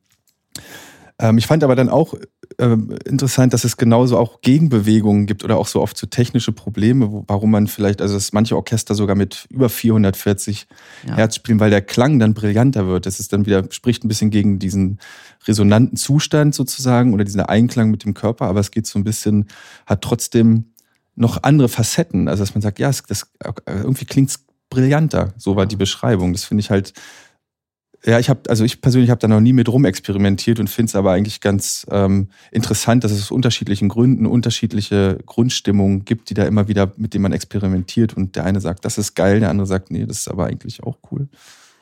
S4: ähm, ich fand aber dann auch ähm, interessant, dass es genauso auch Gegenbewegungen gibt oder auch so oft so technische Probleme, wo, warum man vielleicht, also dass manche Orchester sogar mit über 440 ja. Hertz spielen, weil der Klang dann brillanter wird. Das ist dann wieder, spricht ein bisschen gegen diesen resonanten Zustand sozusagen oder diesen Einklang mit dem Körper, aber es geht so ein bisschen, hat trotzdem noch andere Facetten. Also dass man sagt, ja, das, irgendwie klingt es brillanter. So war die Beschreibung. Das finde ich halt ja, ich habe, also ich persönlich habe da noch nie mit rumexperimentiert und finde es aber eigentlich ganz ähm, interessant, dass es aus unterschiedlichen Gründen unterschiedliche Grundstimmungen gibt, die da immer wieder, mit denen man experimentiert. Und der eine sagt, das ist geil, der andere sagt, nee, das ist aber eigentlich auch cool.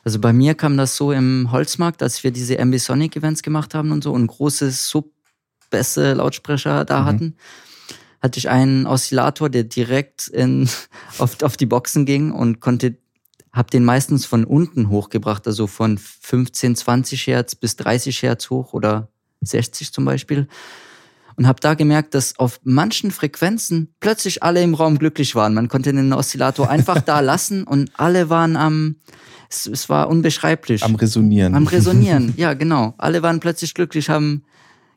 S3: Also bei mir kam das so im Holzmarkt, als wir diese Ambisonic Events gemacht haben und so und große Sub-Bässe Lautsprecher da mhm. hatten, hatte ich einen Oszillator, der direkt in, (laughs) auf, auf die Boxen ging und konnte habe den meistens von unten hochgebracht, also von 15, 20 Hertz bis 30 Hertz hoch oder 60 zum Beispiel. Und habe da gemerkt, dass auf manchen Frequenzen plötzlich alle im Raum glücklich waren. Man konnte den Oszillator einfach da (laughs) lassen und alle waren am, es, es war unbeschreiblich.
S4: Am Resonieren.
S3: Am Resonieren, ja genau. Alle waren plötzlich glücklich, haben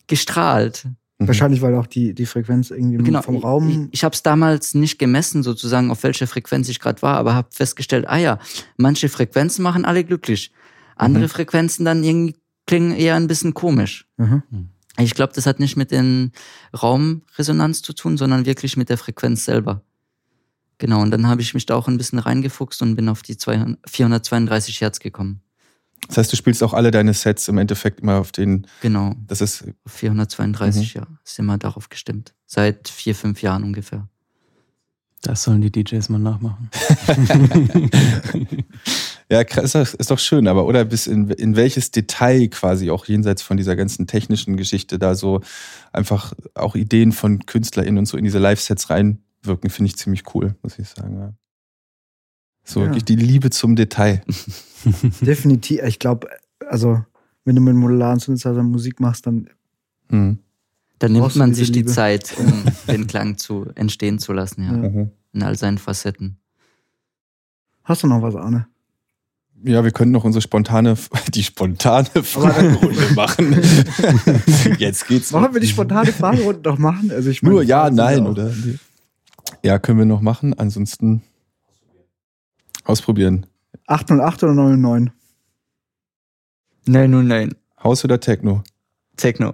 S3: gestrahlt.
S2: Mhm. Wahrscheinlich, weil auch die, die Frequenz irgendwie genau, vom Raum.
S3: Ich, ich habe es damals nicht gemessen, sozusagen, auf welcher Frequenz ich gerade war, aber habe festgestellt, ah ja, manche Frequenzen machen alle glücklich. Andere mhm. Frequenzen dann irgendwie klingen eher ein bisschen komisch. Mhm. Ich glaube, das hat nicht mit den Raumresonanz zu tun, sondern wirklich mit der Frequenz selber. Genau, und dann habe ich mich da auch ein bisschen reingefuchst und bin auf die 200, 432 Hertz gekommen.
S4: Das heißt, du spielst auch alle deine Sets im Endeffekt immer auf den.
S3: Genau.
S4: Das ist
S3: 432, mhm. ja. Ist immer darauf gestimmt. Seit vier, fünf Jahren ungefähr.
S5: Das sollen die DJs mal nachmachen. (laughs)
S4: ja, ist doch, ist doch schön, aber oder bis in, in welches Detail quasi auch jenseits von dieser ganzen technischen Geschichte da so einfach auch Ideen von KünstlerInnen und so in diese Live-Sets reinwirken, finde ich ziemlich cool, muss ich sagen. Ja. So ja. wirklich die Liebe zum Detail. (laughs)
S2: Definitiv. Ich glaube, also wenn du mit modularen Synthesizer Musik machst, dann
S3: mhm. dann nimmt man sich die Zeit, um (laughs) den Klang zu entstehen zu lassen, ja. Mhm. In all seinen Facetten.
S2: Hast du noch was, Arne?
S4: Ja, wir könnten noch unsere spontane, (laughs) die spontane Fragerunde machen. Jetzt geht's.
S2: Machen wir die spontane Fragerunde noch machen?
S4: Also ich meine, Nur ja, nein, oder? Ja, können wir noch machen. Ansonsten Ausprobieren.
S2: 808 oder 909?
S3: 909.
S4: Haus oder Techno?
S3: Techno.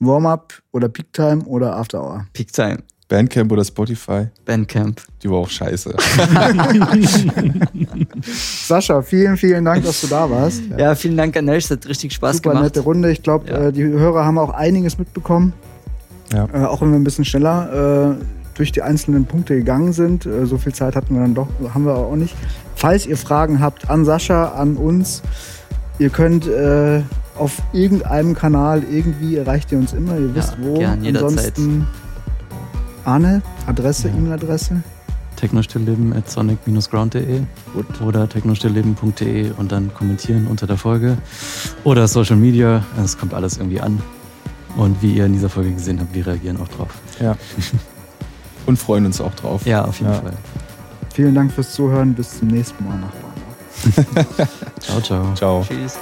S2: Warm-up oder Peak Time oder After Hour?
S3: Peak Time.
S4: Bandcamp oder Spotify?
S3: Bandcamp.
S4: Die war auch scheiße. (laughs)
S2: Sascha, vielen, vielen Dank, dass du da warst.
S3: Ja, vielen Dank an euch. Es hat richtig Spaß
S2: Super
S3: gemacht.
S2: nette Runde. Ich glaube, ja. äh, die Hörer haben auch einiges mitbekommen. Ja. Äh, auch wenn wir ein bisschen schneller äh, durch die einzelnen Punkte gegangen sind. Äh, so viel Zeit hatten wir dann doch, haben wir auch nicht. Falls ihr Fragen habt an Sascha, an uns, ihr könnt äh, auf irgendeinem Kanal irgendwie erreicht ihr uns immer. Ihr wisst ja, wo.
S3: Gern,
S2: Ansonsten Arne, Adresse, ja. E-Mail-Adresse.
S5: technostillleben at sonic-ground.de oder technostillleben.de und dann kommentieren unter der Folge. Oder Social Media, es kommt alles irgendwie an. Und wie ihr in dieser Folge gesehen habt, wir reagieren auch drauf.
S4: Ja. (laughs) und freuen uns auch drauf.
S3: Ja, auf jeden ja. Fall.
S2: Vielen Dank fürs Zuhören. Bis zum nächsten Mal nach (laughs)
S5: ciao, ciao.
S4: Ciao.
S3: Tschüss.